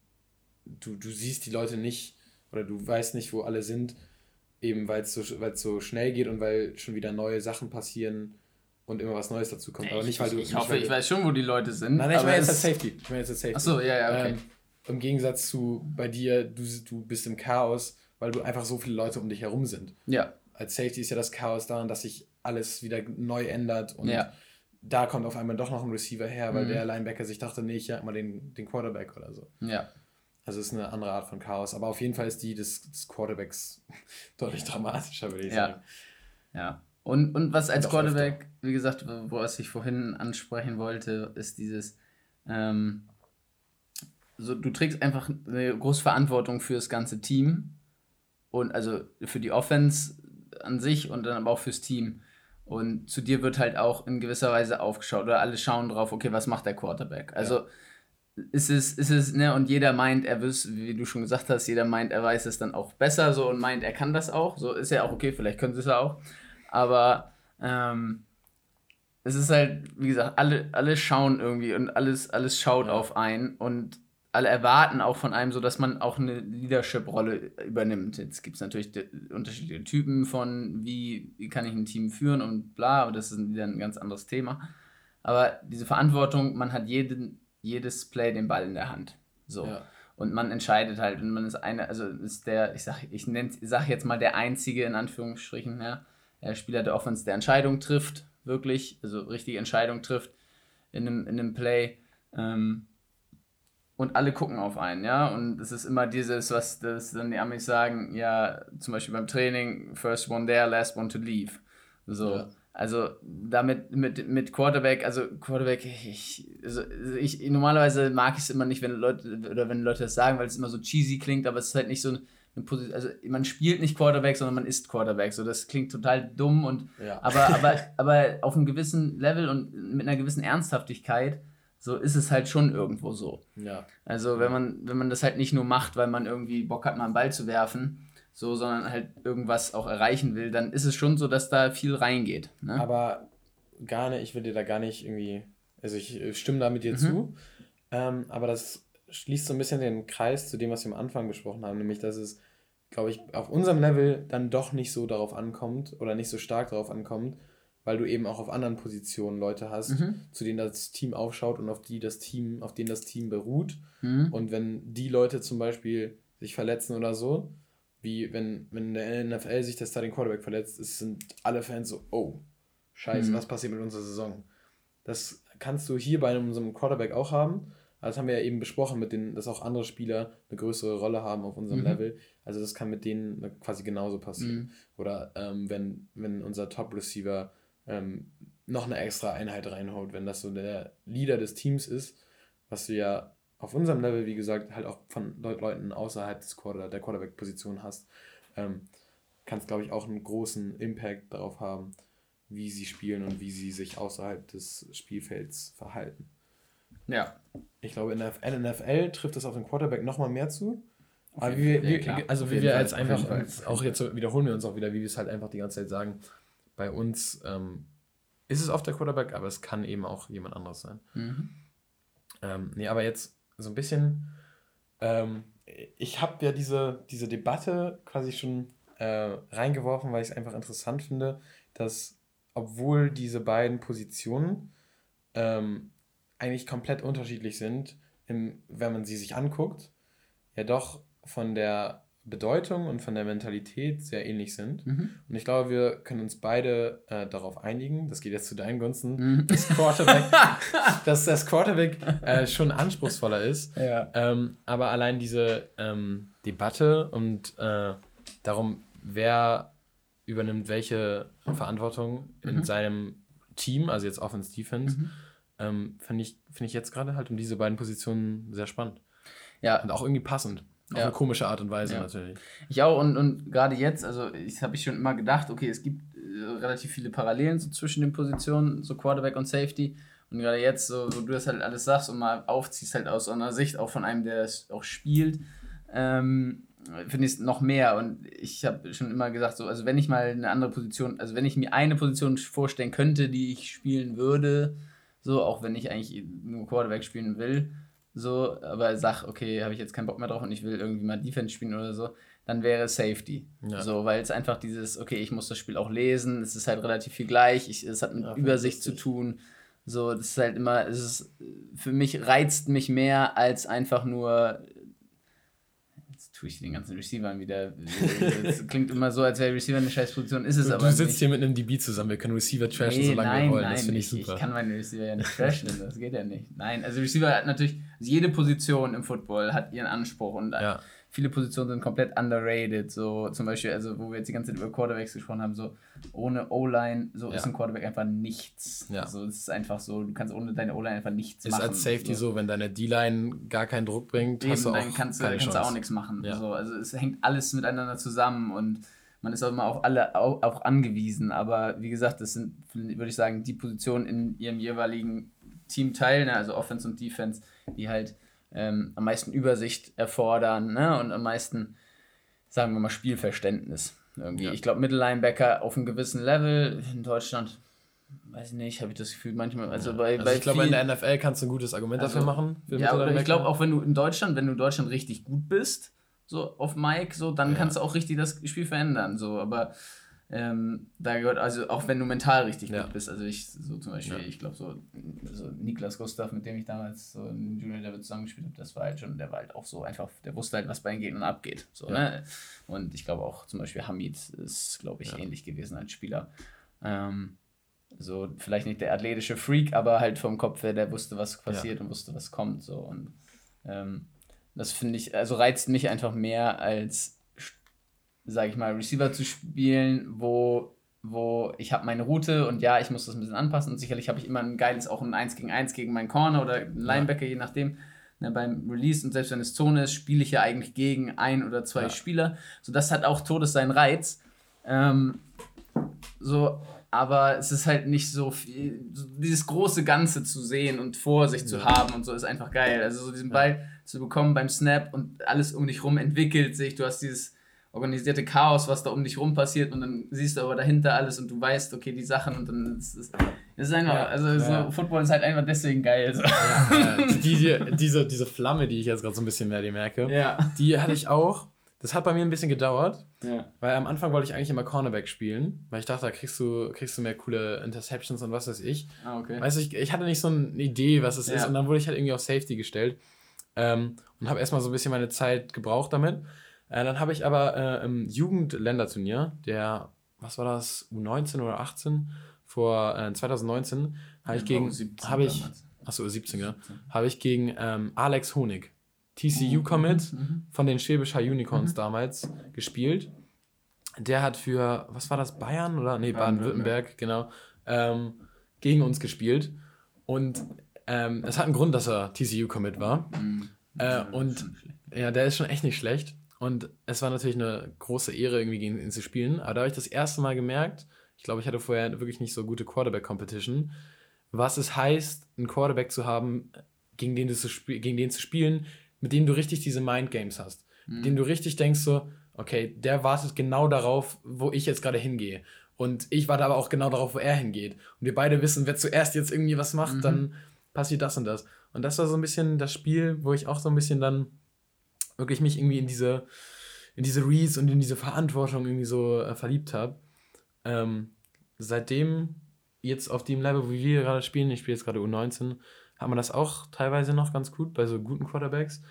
du, du siehst die Leute nicht oder du weißt nicht, wo alle sind, eben weil es so, so schnell geht und weil schon wieder neue Sachen passieren und immer was Neues dazu kommt. aber nicht, weil du. Ich nicht, hoffe, ich weiß schon, wo die Leute sind. Nein, nein ich meine jetzt als Safety. Ich meine jetzt als Safety. Achso, ja, ja, okay. Ähm, Im Gegensatz zu bei dir, du, du bist im Chaos, weil du einfach so viele Leute um dich herum sind. Ja. Als Safety ist ja das Chaos daran, dass sich alles wieder neu ändert und ja. da kommt auf einmal doch noch ein Receiver her, weil mhm. der Linebacker sich dachte, nee, ich ja immer den, den Quarterback oder so. Ja. Also es ist eine andere Art von Chaos. Aber auf jeden Fall ist die des, des Quarterbacks *laughs* deutlich dramatischer, würde ich ja. sagen. Ja. Und, und was als Quarterback, wie gesagt, was ich vorhin ansprechen wollte, ist dieses, ähm, so, du trägst einfach eine große Verantwortung für das ganze Team und also für die Offense an sich und dann aber auch fürs Team. Und zu dir wird halt auch in gewisser Weise aufgeschaut oder alle schauen drauf, okay, was macht der Quarterback? Also ja. ist es, ist es, ne, und jeder meint, er wüsste, wie du schon gesagt hast, jeder meint, er weiß es dann auch besser so und meint, er kann das auch. So ist ja auch okay, vielleicht können sie es auch. Aber ähm, es ist halt, wie gesagt, alle, alle schauen irgendwie und alles, alles schaut ja. auf einen und alle erwarten auch von einem so, dass man auch eine Leadership-Rolle übernimmt. Jetzt gibt es natürlich unterschiedliche Typen von, wie, wie kann ich ein Team führen und bla, aber das ist wieder ein ganz anderes Thema. Aber diese Verantwortung, man hat jeden, jedes Play den Ball in der Hand. So. Ja. Und man entscheidet halt, und man ist eine, also ist der, ich sag, ich sag jetzt mal der einzige, in Anführungsstrichen, ja, Spieler der Offense, der Entscheidung trifft, wirklich, also richtige Entscheidung trifft in einem, in einem Play. Ähm, und alle gucken auf einen, ja. Und es ist immer dieses, was das dann die Amis sagen, ja, zum Beispiel beim Training, first one there, last one to leave. So. Ja. Also damit mit, mit Quarterback, also Quarterback, ich, also ich normalerweise mag ich es immer nicht, wenn Leute oder wenn Leute das sagen, weil es immer so cheesy klingt, aber es ist halt nicht so eine Position, also man spielt nicht Quarterback, sondern man ist Quarterback. So, das klingt total dumm und ja. aber, *laughs* aber, aber auf einem gewissen Level und mit einer gewissen Ernsthaftigkeit, so ist es halt schon irgendwo so. Ja. Also wenn man, wenn man das halt nicht nur macht, weil man irgendwie Bock hat, mal einen Ball zu werfen, so, sondern halt irgendwas auch erreichen will, dann ist es schon so, dass da viel reingeht. Ne? Aber gar nicht, ich will dir da gar nicht irgendwie, also ich stimme da mit dir mhm. zu, ähm, aber das schließt so ein bisschen den Kreis zu dem, was wir am Anfang besprochen haben, nämlich dass es, glaube ich, auf unserem Level dann doch nicht so darauf ankommt oder nicht so stark darauf ankommt, weil du eben auch auf anderen Positionen Leute hast, mhm. zu denen das Team aufschaut und auf die das Team, auf denen das Team beruht. Mhm. Und wenn die Leute zum Beispiel sich verletzen oder so, wie wenn, wenn in der NFL sich der Starting Quarterback verletzt, ist, sind alle Fans so, oh, scheiße, mhm. was passiert mit unserer Saison? Das kannst du hier bei unserem Quarterback auch haben. Das haben wir ja eben besprochen, mit denen, dass auch andere Spieler eine größere Rolle haben auf unserem mhm. Level. Also das kann mit denen quasi genauso passieren. Mhm. Oder ähm, wenn, wenn unser Top-Receiver ähm, noch eine extra Einheit reinhaut, wenn das so der Leader des Teams ist, was du ja auf unserem Level, wie gesagt, halt auch von Leuten außerhalb des Quarter, der Quarterback-Position hast, ähm, kannst, glaube ich, auch einen großen Impact darauf haben, wie sie spielen und wie sie sich außerhalb des Spielfelds verhalten. Ja. Ich glaube, in der NFL trifft es auf den Quarterback nochmal mehr zu. Aber wie wir, ja, also wie wir jetzt einfach, auch jetzt wiederholen wir uns auch wieder, wie wir es halt einfach die ganze Zeit sagen, bei uns ähm, ist es oft der Quarterback, aber es kann eben auch jemand anderes sein. Mhm. Ähm, nee, aber jetzt so ein bisschen, ähm, ich habe ja diese, diese Debatte quasi schon äh, reingeworfen, weil ich es einfach interessant finde, dass obwohl diese beiden Positionen ähm, eigentlich komplett unterschiedlich sind, im, wenn man sie sich anguckt, ja doch von der Bedeutung und von der Mentalität sehr ähnlich sind. Mhm. Und ich glaube, wir können uns beide äh, darauf einigen, das geht jetzt zu deinen Gunsten, mhm. das Quarterback, *laughs* dass das Quarterback äh, schon anspruchsvoller ist. Ja. Ähm, aber allein diese ähm, Debatte und äh, darum, wer übernimmt welche Verantwortung mhm. in seinem Team, also jetzt Offense Defense, mhm ähm, finde ich, find ich jetzt gerade halt um diese beiden Positionen sehr spannend. Ja. Und auch irgendwie passend. Auf ja. eine komische Art und Weise ja. natürlich. Ich auch und, und gerade jetzt, also ich habe ich schon immer gedacht, okay, es gibt äh, relativ viele Parallelen so zwischen den Positionen, so Quarterback und Safety. Und gerade jetzt, so, wo du das halt alles sagst und mal aufziehst, halt aus so einer Sicht auch von einem, der das auch spielt, ähm, finde ich es noch mehr. Und ich habe schon immer gesagt, so, also wenn ich mal eine andere Position, also wenn ich mir eine Position vorstellen könnte, die ich spielen würde, so, auch wenn ich eigentlich nur Quarterback spielen will, so, aber sag, okay, habe ich jetzt keinen Bock mehr drauf und ich will irgendwie mal Defense spielen oder so, dann wäre Safety. Ja. So, weil es einfach dieses, okay, ich muss das Spiel auch lesen, es ist halt relativ viel gleich, ich, es hat mit ja, Übersicht zu tun. So, das ist halt immer, es ist, für mich reizt mich mehr als einfach nur tue ich den ganzen Receivern wieder. Es klingt immer so, als wäre Receiver eine Scheißposition, ist es du, aber. Du sitzt nicht. hier mit einem DB zusammen, wir können Receiver trashen, nee, solange nein, wir wollen. Nein, das finde ich super. Ich kann meine Receiver ja nicht trashen, das geht ja nicht. Nein, also Receiver hat natürlich, also jede Position im Football hat ihren Anspruch und ja viele Positionen sind komplett underrated. So zum Beispiel, also wo wir jetzt die ganze Zeit über Quarterbacks gesprochen haben, so ohne O-Line, so ja. ist ein Quarterback einfach nichts. Ja. Also es ist einfach so, du kannst ohne deine O-Line einfach nichts ist machen. Ist als Safety so. so, wenn deine D-Line gar keinen Druck bringt, Eben, hast du auch dann kannst, du, kannst du auch nichts machen. Ja. So, also es hängt alles miteinander zusammen und man ist auch immer auf alle auch, auch angewiesen. Aber wie gesagt, das sind, würde ich sagen, die Positionen in ihrem jeweiligen Teamteil, ne, also Offense und Defense, die halt ähm, am meisten Übersicht erfordern ne? und am meisten, sagen wir mal, Spielverständnis. Irgendwie. Ja. Ich glaube, Mittellinebacker auf einem gewissen Level in Deutschland, weiß ich nicht, habe ich das Gefühl manchmal. Also, ja. bei, also bei ich glaube, in der NFL kannst du ein gutes Argument also, dafür machen. ja, ich glaube auch, wenn du in Deutschland, wenn du in Deutschland richtig gut bist, so auf Mike, so, dann ja. kannst du auch richtig das Spiel verändern. So, aber ähm, da gehört, also auch wenn du mental richtig ja. gut bist, also ich so zum Beispiel, ja. ich glaube so, so Niklas Gustav, mit dem ich damals so in Junior Level zusammengespielt habe, das war halt schon, der war halt auch so einfach, der wusste halt, was bei den Gegnern abgeht. So, ja. ne? Und ich glaube auch zum Beispiel Hamid ist, glaube ich, ähnlich gewesen als Spieler. Ähm, so vielleicht nicht der athletische Freak, aber halt vom Kopf her, der wusste, was passiert und wusste, was kommt. So und ähm, das finde ich, also reizt mich einfach mehr als sage ich mal, Receiver zu spielen, wo, wo ich habe meine Route und ja, ich muss das ein bisschen anpassen und sicherlich habe ich immer ein geiles, auch ein 1 gegen 1 gegen meinen Corner oder einen Linebacker, ja. je nachdem. Ne, beim Release und selbst wenn es Zone ist, spiele ich ja eigentlich gegen ein oder zwei ja. Spieler. So, das hat auch Todes seinen Reiz. Ähm, so, aber es ist halt nicht so viel, so dieses große Ganze zu sehen und vor sich zu haben und so ist einfach geil. Also so diesen Ball zu bekommen beim Snap und alles um dich rum entwickelt sich. Du hast dieses organisierte Chaos, was da um dich rum passiert und dann siehst du aber dahinter alles und du weißt, okay, die Sachen und dann ist es ist einfach, ja, also ja. so, Football ist halt einfach deswegen geil. So. Ja, *laughs* die, die, diese, diese Flamme, die ich jetzt gerade so ein bisschen mehr die merke, die hatte ich auch. Das hat bei mir ein bisschen gedauert, weil am Anfang wollte ich eigentlich immer Cornerback spielen, weil ich dachte, da kriegst du, kriegst du mehr coole Interceptions und was weiß ich. Ah, okay. Weißt du, ich, ich hatte nicht so eine Idee, was es ist und dann wurde ich halt irgendwie auf Safety gestellt ähm, und habe erstmal so ein bisschen meine Zeit gebraucht damit. Äh, dann habe ich aber äh, im Jugendländerturnier, der, was war das, U19 oder 18, vor äh, 2019, habe ich gegen, habe ich, achso, 17, ja, habe ich gegen ähm, Alex Honig, TCU-Commit mhm, mhm. von den Schwäbischer Unicorns mhm. damals gespielt. Der hat für, was war das, Bayern oder? Nee, Baden-Württemberg, genau, ähm, gegen uns gespielt. Und ähm, es hat einen Grund, dass er TCU-Commit war. Mhm. Äh, und ja, der ist schon echt nicht schlecht. Und es war natürlich eine große Ehre, irgendwie gegen ihn zu spielen. Aber da habe ich das erste Mal gemerkt, ich glaube, ich hatte vorher wirklich nicht so gute Quarterback-Competition, was es heißt, einen Quarterback zu haben, gegen den, du zu gegen den zu spielen, mit dem du richtig diese Mind-Games hast. Mhm. Mit dem du richtig denkst so, okay, der wartet genau darauf, wo ich jetzt gerade hingehe. Und ich warte aber auch genau darauf, wo er hingeht. Und wir beide wissen, wer zuerst jetzt irgendwie was macht, mhm. dann passiert das und das. Und das war so ein bisschen das Spiel, wo ich auch so ein bisschen dann wirklich mich irgendwie in diese, in diese Reads und in diese Verantwortung irgendwie so äh, verliebt habe. Ähm, seitdem jetzt auf dem Level, wo wir gerade spielen, ich spiele jetzt gerade U19, hat man das auch teilweise noch ganz gut bei so guten Quarterbacks.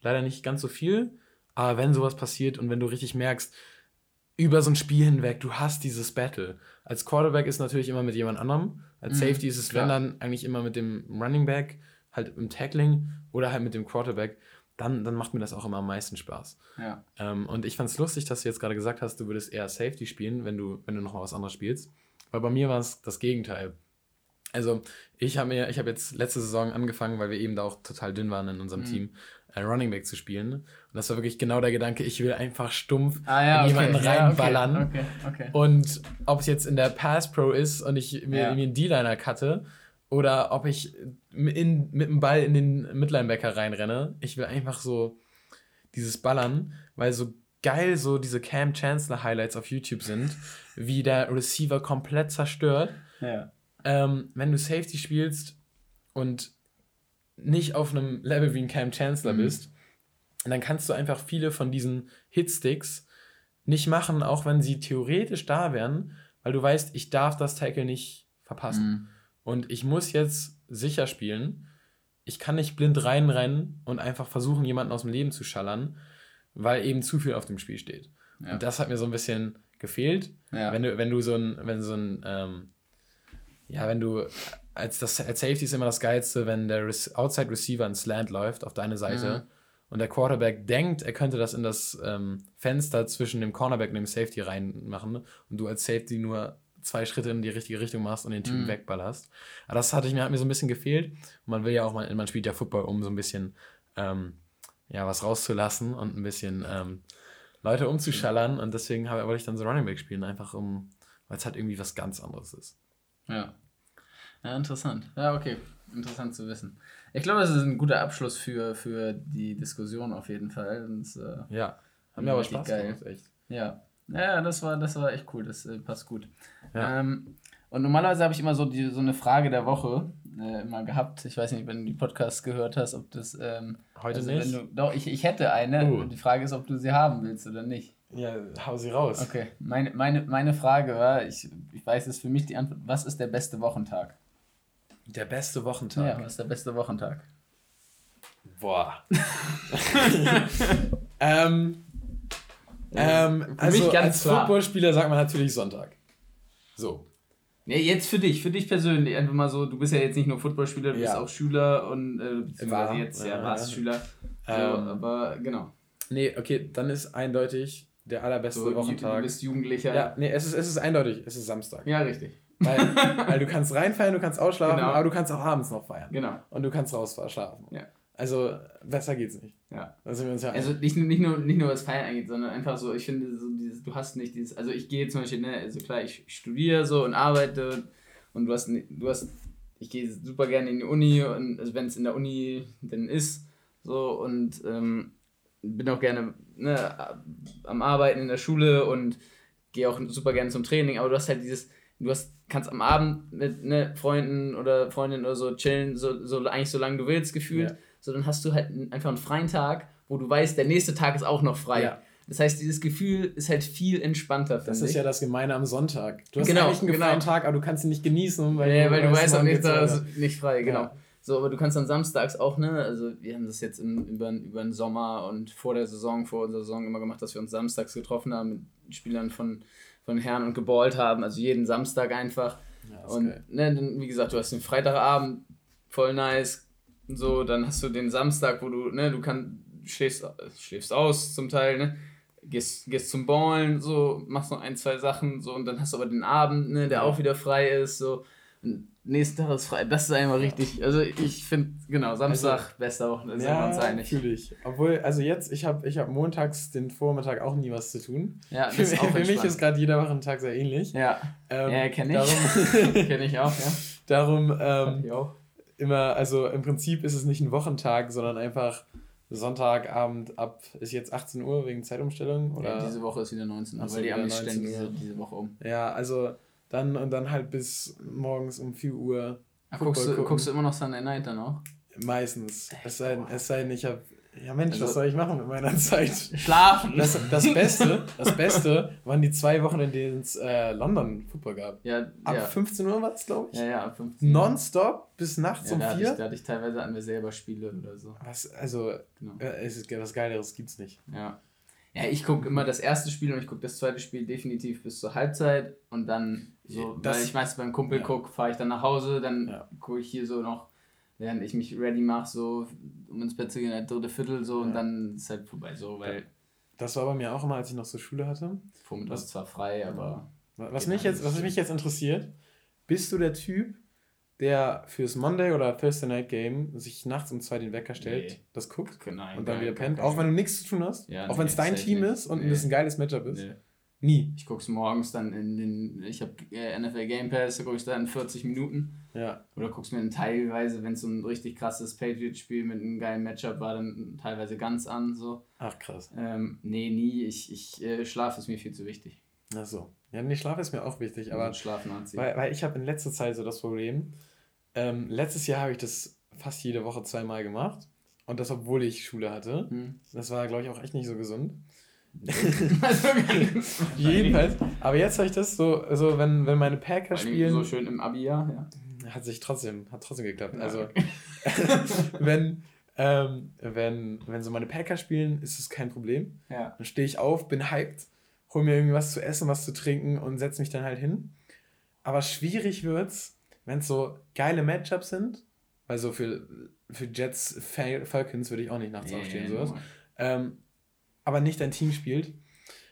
Leider nicht ganz so viel, aber wenn sowas passiert und wenn du richtig merkst, über so ein Spiel hinweg, du hast dieses Battle. Als Quarterback ist natürlich immer mit jemand anderem. Als mhm, Safety ist es, klar. wenn dann, eigentlich immer mit dem Running Back, halt im Tackling oder halt mit dem Quarterback dann, dann macht mir das auch immer am meisten Spaß. Ja. Ähm, und ich fand es lustig, dass du jetzt gerade gesagt hast, du würdest eher Safety spielen, wenn du, wenn du noch mal was anderes spielst. Weil bei mir war es das Gegenteil. Also ich habe mir, ich habe jetzt letzte Saison angefangen, weil wir eben da auch total dünn waren in unserem mhm. Team, äh, Running Back zu spielen. Und das war wirklich genau der Gedanke, ich will einfach stumpf ah, ja, in jemanden okay. reinballern. Ja, okay, okay, und ob es jetzt in der Pass Pro ist und ich mir, ja. mir einen D-Liner cutte oder ob ich in, mit dem Ball in den Midlinebacker reinrenne. Ich will einfach so dieses Ballern, weil so geil so diese Cam Chancellor Highlights auf YouTube sind, wie der Receiver komplett zerstört. Ja. Ähm, wenn du Safety spielst und nicht auf einem Level wie ein Cam Chancellor mhm. bist, dann kannst du einfach viele von diesen Hitsticks nicht machen, auch wenn sie theoretisch da wären, weil du weißt, ich darf das Tackle nicht verpassen. Mhm. Und ich muss jetzt sicher spielen. Ich kann nicht blind reinrennen und einfach versuchen, jemanden aus dem Leben zu schallern, weil eben zu viel auf dem Spiel steht. Ja. Und das hat mir so ein bisschen gefehlt. Ja. Wenn du, wenn du so ein, wenn so ein, ähm, ja, wenn du als das als Safety ist immer das Geilste, wenn der Outside Receiver ins Slant läuft auf deine Seite mhm. und der Quarterback denkt, er könnte das in das ähm, Fenster zwischen dem Cornerback und dem Safety reinmachen und du als Safety nur zwei Schritte in die richtige Richtung machst und den Typen mhm. wegballerst. Aber das hatte ich mir, hat mir so ein bisschen gefehlt. Man will ja auch, man, man spielt ja Football, um so ein bisschen ähm, ja, was rauszulassen und ein bisschen ähm, Leute umzuschallern. Und deswegen habe, wollte ich dann so Running Back spielen, einfach um, weil es halt irgendwie was ganz anderes ist. Ja. Ja, interessant. Ja, okay. Interessant zu wissen. Ich glaube, das ist ein guter Abschluss für, für die Diskussion auf jeden Fall. Und, äh, ja, hat mir aber Spaß geil. gemacht, echt. Ja. Ja, das war, das war echt cool, das äh, passt gut. Ja. Ähm, und normalerweise habe ich immer so, die, so eine Frage der Woche äh, immer gehabt. Ich weiß nicht, wenn du die Podcasts gehört hast, ob das. Ähm, Heute also nicht? Du, doch, ich, ich hätte eine. Uh. Und die Frage ist, ob du sie haben willst oder nicht. Ja, hau sie raus. Okay, meine, meine, meine Frage war, ich, ich weiß es für mich die Antwort, was ist der beste Wochentag? Der beste Wochentag? Ja, was ist der beste Wochentag? Boah. *laughs* ähm, ähm, also als Footballspieler sagt man natürlich Sonntag. So. Ja, jetzt für dich, für dich persönlich, einfach mal so, du bist ja jetzt nicht nur Footballspieler, du ja. bist auch Schüler und äh, War. jetzt, ja, warst. Schüler. So, ähm, aber genau. Nee, okay, dann ist eindeutig der allerbeste so, Wochentag. Du bist Jugendlicher. Ja, nee, es ist, es ist eindeutig, es ist Samstag. Ja, richtig. Weil, *laughs* weil du kannst reinfeiern, du kannst ausschlafen, genau. aber du kannst auch abends noch feiern. Genau. Und du kannst raus schlafen. Ja. Also besser geht's nicht. Ja. Ja also nicht, nicht, nur, nicht nur was Feiern angeht, sondern einfach so, ich finde, so dieses, du hast nicht dieses, also ich gehe zum Beispiel, ne, also klar, ich studiere so und arbeite und du hast, du hast, ich gehe super gerne in die Uni und also wenn es in der Uni dann ist, so und ähm, bin auch gerne ne, am Arbeiten in der Schule und gehe auch super gerne zum Training, aber du hast halt dieses, du hast, kannst am Abend mit ne, Freunden oder Freundinnen oder so chillen, so, so eigentlich so lange du willst, gefühlt. Ja so dann hast du halt einfach einen freien Tag, wo du weißt, der nächste Tag ist auch noch frei. Ja. Das heißt, dieses Gefühl ist halt viel entspannter. Das ist ich. ja das Gemeine am Sonntag. Du hast genau, eigentlich einen freien genau. Tag, aber du kannst ihn nicht genießen, weil, ja, du, weil du weißt auch nicht, da ist nicht frei, genau. Ja. So, aber du kannst dann samstags auch, ne, also wir haben das jetzt im, über, über den Sommer und vor der Saison, vor unserer Saison immer gemacht, dass wir uns samstags getroffen haben mit Spielern von, von Herren und geballt haben, also jeden Samstag einfach. Ja, und ne, dann, wie gesagt, du hast den Freitagabend, voll nice, so, dann hast du den Samstag, wo du, ne, du kannst, schläfst, schläfst aus zum Teil, ne, gehst, gehst zum Ballen, so, machst noch ein, zwei Sachen, so, und dann hast du aber den Abend, ne, der ja. auch wieder frei ist, so, und nächsten Tag ist frei. Das ist einfach richtig, also ich finde, genau, Samstag, also, bester Woche, da sind wir uns einig. natürlich. Obwohl, also jetzt, ich habe ich hab montags den Vormittag auch nie was zu tun. Ja, das für, ist auch für mich ist gerade jeder Wochentag sehr ähnlich. Ja, ähm, ja kenne ich. *laughs* kenne ich auch, ja. *laughs* Darum, ähm, ich auch immer, also im Prinzip ist es nicht ein Wochentag, sondern einfach Sonntagabend ab, ist jetzt 18 Uhr wegen Zeitumstellung? Oder? Ja, diese Woche ist wieder 19 Uhr, weil die Amis stellen diese, diese Woche um. Ja, also dann und dann halt bis morgens um 4 Uhr. Ach, guckst, du, guckst du immer noch Sunday Night dann auch? Meistens. Es sei, es sei denn, ich habe ja Mensch, also, was soll ich machen mit meiner Zeit? Schlafen. Das, das, Beste, das Beste waren die zwei Wochen, in denen es äh, London Football gab. Ja, ab ja. 15 Uhr war es, glaube ich. Ja, ja, ab 15 Uhr. Nonstop bis nachts ja, um da 4. Hatte ich, da hatte ich teilweise an mir selber Spiele oder so. Was, also, genau. äh, es ist, was Geileres gibt's nicht. Ja. Ja, ich gucke immer das erste Spiel und ich gucke das zweite Spiel definitiv bis zur Halbzeit und dann so, das, weil ich meistens beim Kumpel ja. gucke, fahre ich dann nach Hause, dann gucke ich hier so noch während ich mich ready mache, so um ins Bett zu gehen, ein dritte Viertel so ja. und dann ist halt vorbei, so, weil. Das war bei mir auch immer, als ich noch so Schule hatte. Vormittag ist zwar frei, aber. Was mich, jetzt, was mich jetzt interessiert, bist du der Typ, der fürs Monday oder Thursday Night Game sich nachts um zwei den Wecker stellt, nee. das guckt nein, und dann nein, wieder pennt, auch wenn du nichts zu tun hast, ja, auch nee, wenn es dein Team nicht. ist und nee. ein geiles Matchup ist? Nie. Ich gucke es morgens dann in den, ich habe äh, NFL Game Pass, da gucke ich dann 40 Minuten. Ja. Oder guckst mir dann teilweise, wenn es so ein richtig krasses Patriots-Spiel mit einem geilen Matchup war, dann teilweise ganz an. So. Ach krass. Ähm, nee, nie. Ich, ich äh, Schlaf ist mir viel zu wichtig. Ach so. Ja, nee, Schlaf ist mir auch wichtig, aber. Schlafnazi. Weil, weil ich habe in letzter Zeit so das Problem. Ähm, letztes Jahr habe ich das fast jede Woche zweimal gemacht. Und das, obwohl ich Schule hatte. Hm. Das war, glaube ich, auch echt nicht so gesund. *laughs* also, *laughs* Jedenfalls. Aber jetzt habe ich das so, also wenn, wenn meine Packer spielen. So schön im Abi-Jahr, ja. Hat sich trotzdem, hat trotzdem geklappt. Also, *laughs* wenn, ähm, wenn, wenn so meine Packer spielen, ist es kein Problem. Ja. Dann stehe ich auf, bin hyped, hol mir irgendwas zu essen, was zu trinken und setze mich dann halt hin. Aber schwierig wird's, wenn es so geile Matchups sind. Also für, für Jets, Falcons würde ich auch nicht nachts yeah, aufstehen, sowas. Ähm, aber nicht dein Team spielt.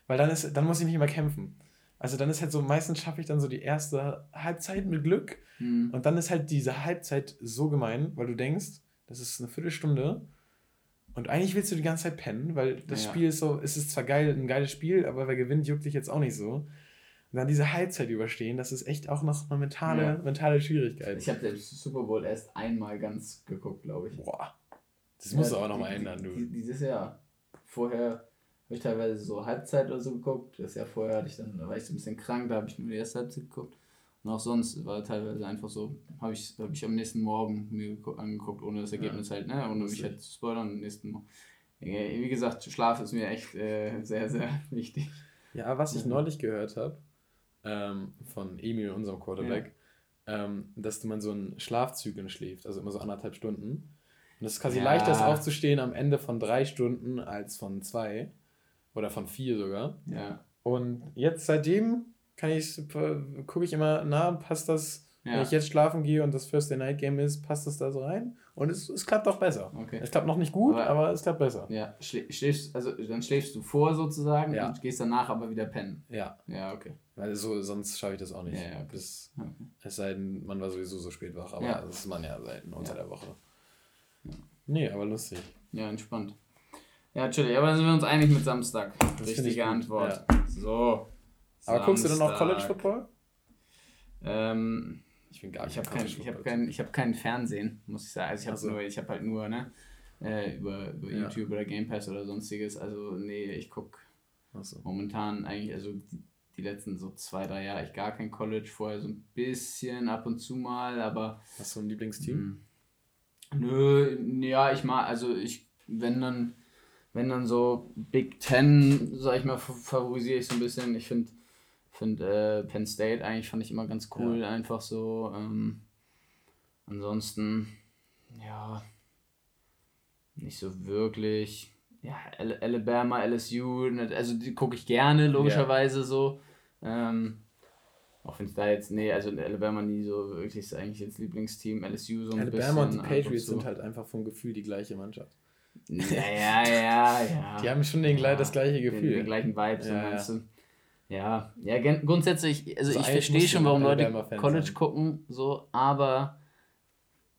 Weil dann ist, dann muss ich nicht immer kämpfen. Also dann ist halt so, meistens schaffe ich dann so die erste Halbzeit mit Glück. Mhm. Und dann ist halt diese Halbzeit so gemein, weil du denkst, das ist eine Viertelstunde. Und eigentlich willst du die ganze Zeit pennen, weil das ja. Spiel ist so, es ist zwar geil, ein geiles Spiel, aber wer gewinnt, juckt dich jetzt auch nicht so. Und dann diese Halbzeit überstehen, das ist echt auch noch eine mentale, ja. mentale Schwierigkeit. Ich habe den Super Bowl erst einmal ganz geguckt, glaube ich. Boah. Das ja, musst du auch nochmal ändern, du. Dieses Jahr. Vorher habe ich teilweise so Halbzeit oder so geguckt. Das Jahr vorher hatte ich dann, da war ich so ein bisschen krank, da habe ich nur die erste Halbzeit geguckt. Und auch sonst war teilweise einfach so, habe ich, hab ich am nächsten Morgen mir angeguckt, ohne das Ergebnis ja. halt, ne? Ohne mich halt zu spoilern am nächsten Morgen. Wie gesagt, Schlaf ist mir echt äh, sehr, sehr *laughs* wichtig. Ja, was ich neulich gehört habe, ähm, von Emil, unserem Quarterback, ja. ähm, dass man so in Schlafzügen schläft, also immer so anderthalb Stunden. Und es ist quasi ja. leichter, ist aufzustehen am Ende von drei Stunden als von zwei. Oder von vier sogar. Ja. Und jetzt seitdem kann ich, gucke ich immer, na, passt das, ja. wenn ich jetzt schlafen gehe und das First Day Night Game ist, passt das da so rein? Und es, es klappt auch besser. Okay. Es klappt noch nicht gut, aber, aber es klappt besser. Ja, schläfst, also dann schläfst du vor sozusagen ja. und gehst danach aber wieder pennen. Ja. Ja, okay. Weil so, sonst schaffe ich das auch nicht. Ja, ja, okay. Bis, okay. Es sei denn, man war sowieso so spät wach, aber das ist man ja selten unter der Woche. Ja. Nee, aber lustig. Ja, entspannt. Ja, chillig. Aber dann sind wir uns einig mit Samstag. Das Richtige Antwort. Ja. So. Aber guckst du dann auch College Football? Ähm, ich bin gar nicht. Ich habe kein, ich hab kein, ich hab kein Fernsehen, muss ich sagen. Also ich habe so. Nur, ich habe halt nur, ne, äh, über, über ja. YouTube oder Game Pass oder sonstiges. Also nee, ich gucke so. momentan eigentlich, also die, die, letzten so zwei, drei Jahre ich gar kein College. Vorher so ein bisschen ab und zu mal, aber. Hast du ein Lieblingsteam? Nö, ja, ich mag, also ich, wenn dann wenn dann so Big Ten, sag ich mal, favorisiere ich so ein bisschen. Ich finde find, äh, Penn State eigentlich fand ich immer ganz cool, ja. einfach so. Ähm, ansonsten, ja, nicht so wirklich. Ja, Alabama, LSU, ne, also die gucke ich gerne, logischerweise ja. so. Ähm, auch wenn es da jetzt, nee, also Alabama nie so wirklich ist eigentlich jetzt Lieblingsteam, LSU so ein Alabama bisschen. Alabama und die Patriots so. sind halt einfach vom Gefühl die gleiche Mannschaft. Ja, *laughs* ja, ja. Die haben schon den, ja, das gleiche Gefühl. Den, den gleichen Vibe, so ja, meinst du. Ja, ja, grundsätzlich, also, also ich verstehe schon, warum Leute College sein. gucken, so, aber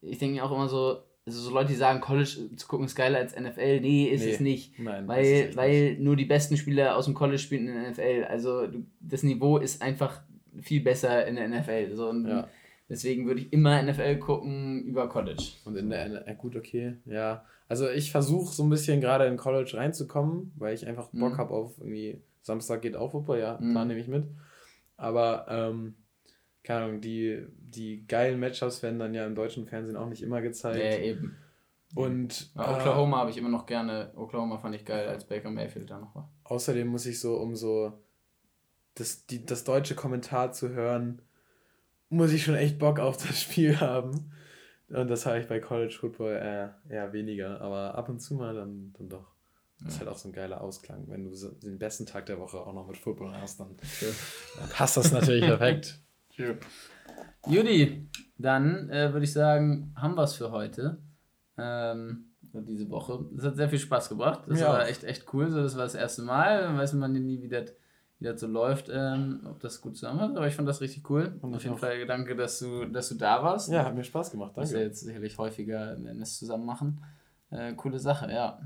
ich denke auch immer so, also so Leute, die sagen, College zu gucken ist geiler als NFL, nee, ist nee, es nicht. Nein, weil weil nicht. nur die besten Spieler aus dem College spielen in der NFL. Also das Niveau ist einfach viel besser in der NFL. So, und ja. Deswegen würde ich immer NFL gucken über College. Und in der NFL, gut, okay, ja. Also ich versuche so ein bisschen gerade in College reinzukommen, weil ich einfach Bock mhm. habe auf irgendwie, Samstag geht auch Football, ja, mhm. da nehme ich mit. Aber, ähm, keine Ahnung, die, die geilen Matchups werden dann ja im deutschen Fernsehen auch nicht immer gezeigt. Ja, eben. Und ja, Oklahoma äh, habe ich immer noch gerne. Oklahoma fand ich geil, als Baker Mayfield da noch war. Außerdem muss ich so, um so das, die, das deutsche Kommentar zu hören, muss ich schon echt Bock auf das Spiel haben. Und das habe ich bei College Football eher, eher weniger, aber ab und zu mal dann, dann doch. Das ist halt auch so ein geiler Ausklang. Wenn du den besten Tag der Woche auch noch mit Football hast, dann, dann passt das natürlich perfekt. *laughs* Sure. Judy, dann äh, würde ich sagen, haben wir es für heute. Ähm, diese Woche. Das hat sehr viel Spaß gebracht. Das ja. war echt, echt cool. So, das war das erste Mal. Dann weiß man nie, wie das wie das so läuft, ähm, ob das gut zusammenhört. Aber ich fand das richtig cool. Und auf jeden Fall danke, dass du, dass du da warst. Ja, hat mir Spaß gemacht. Danke. Das wir jetzt sicherlich häufiger das zusammen machen. Äh, coole Sache, ja.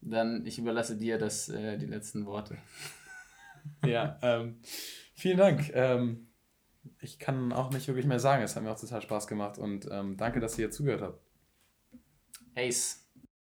Dann, ich überlasse dir das, äh, die letzten Worte. *laughs* ja, ähm, vielen Dank. Ähm, ich kann auch nicht wirklich mehr sagen. Es hat mir auch total Spaß gemacht und ähm, danke, dass ihr zugehört habt. Ace.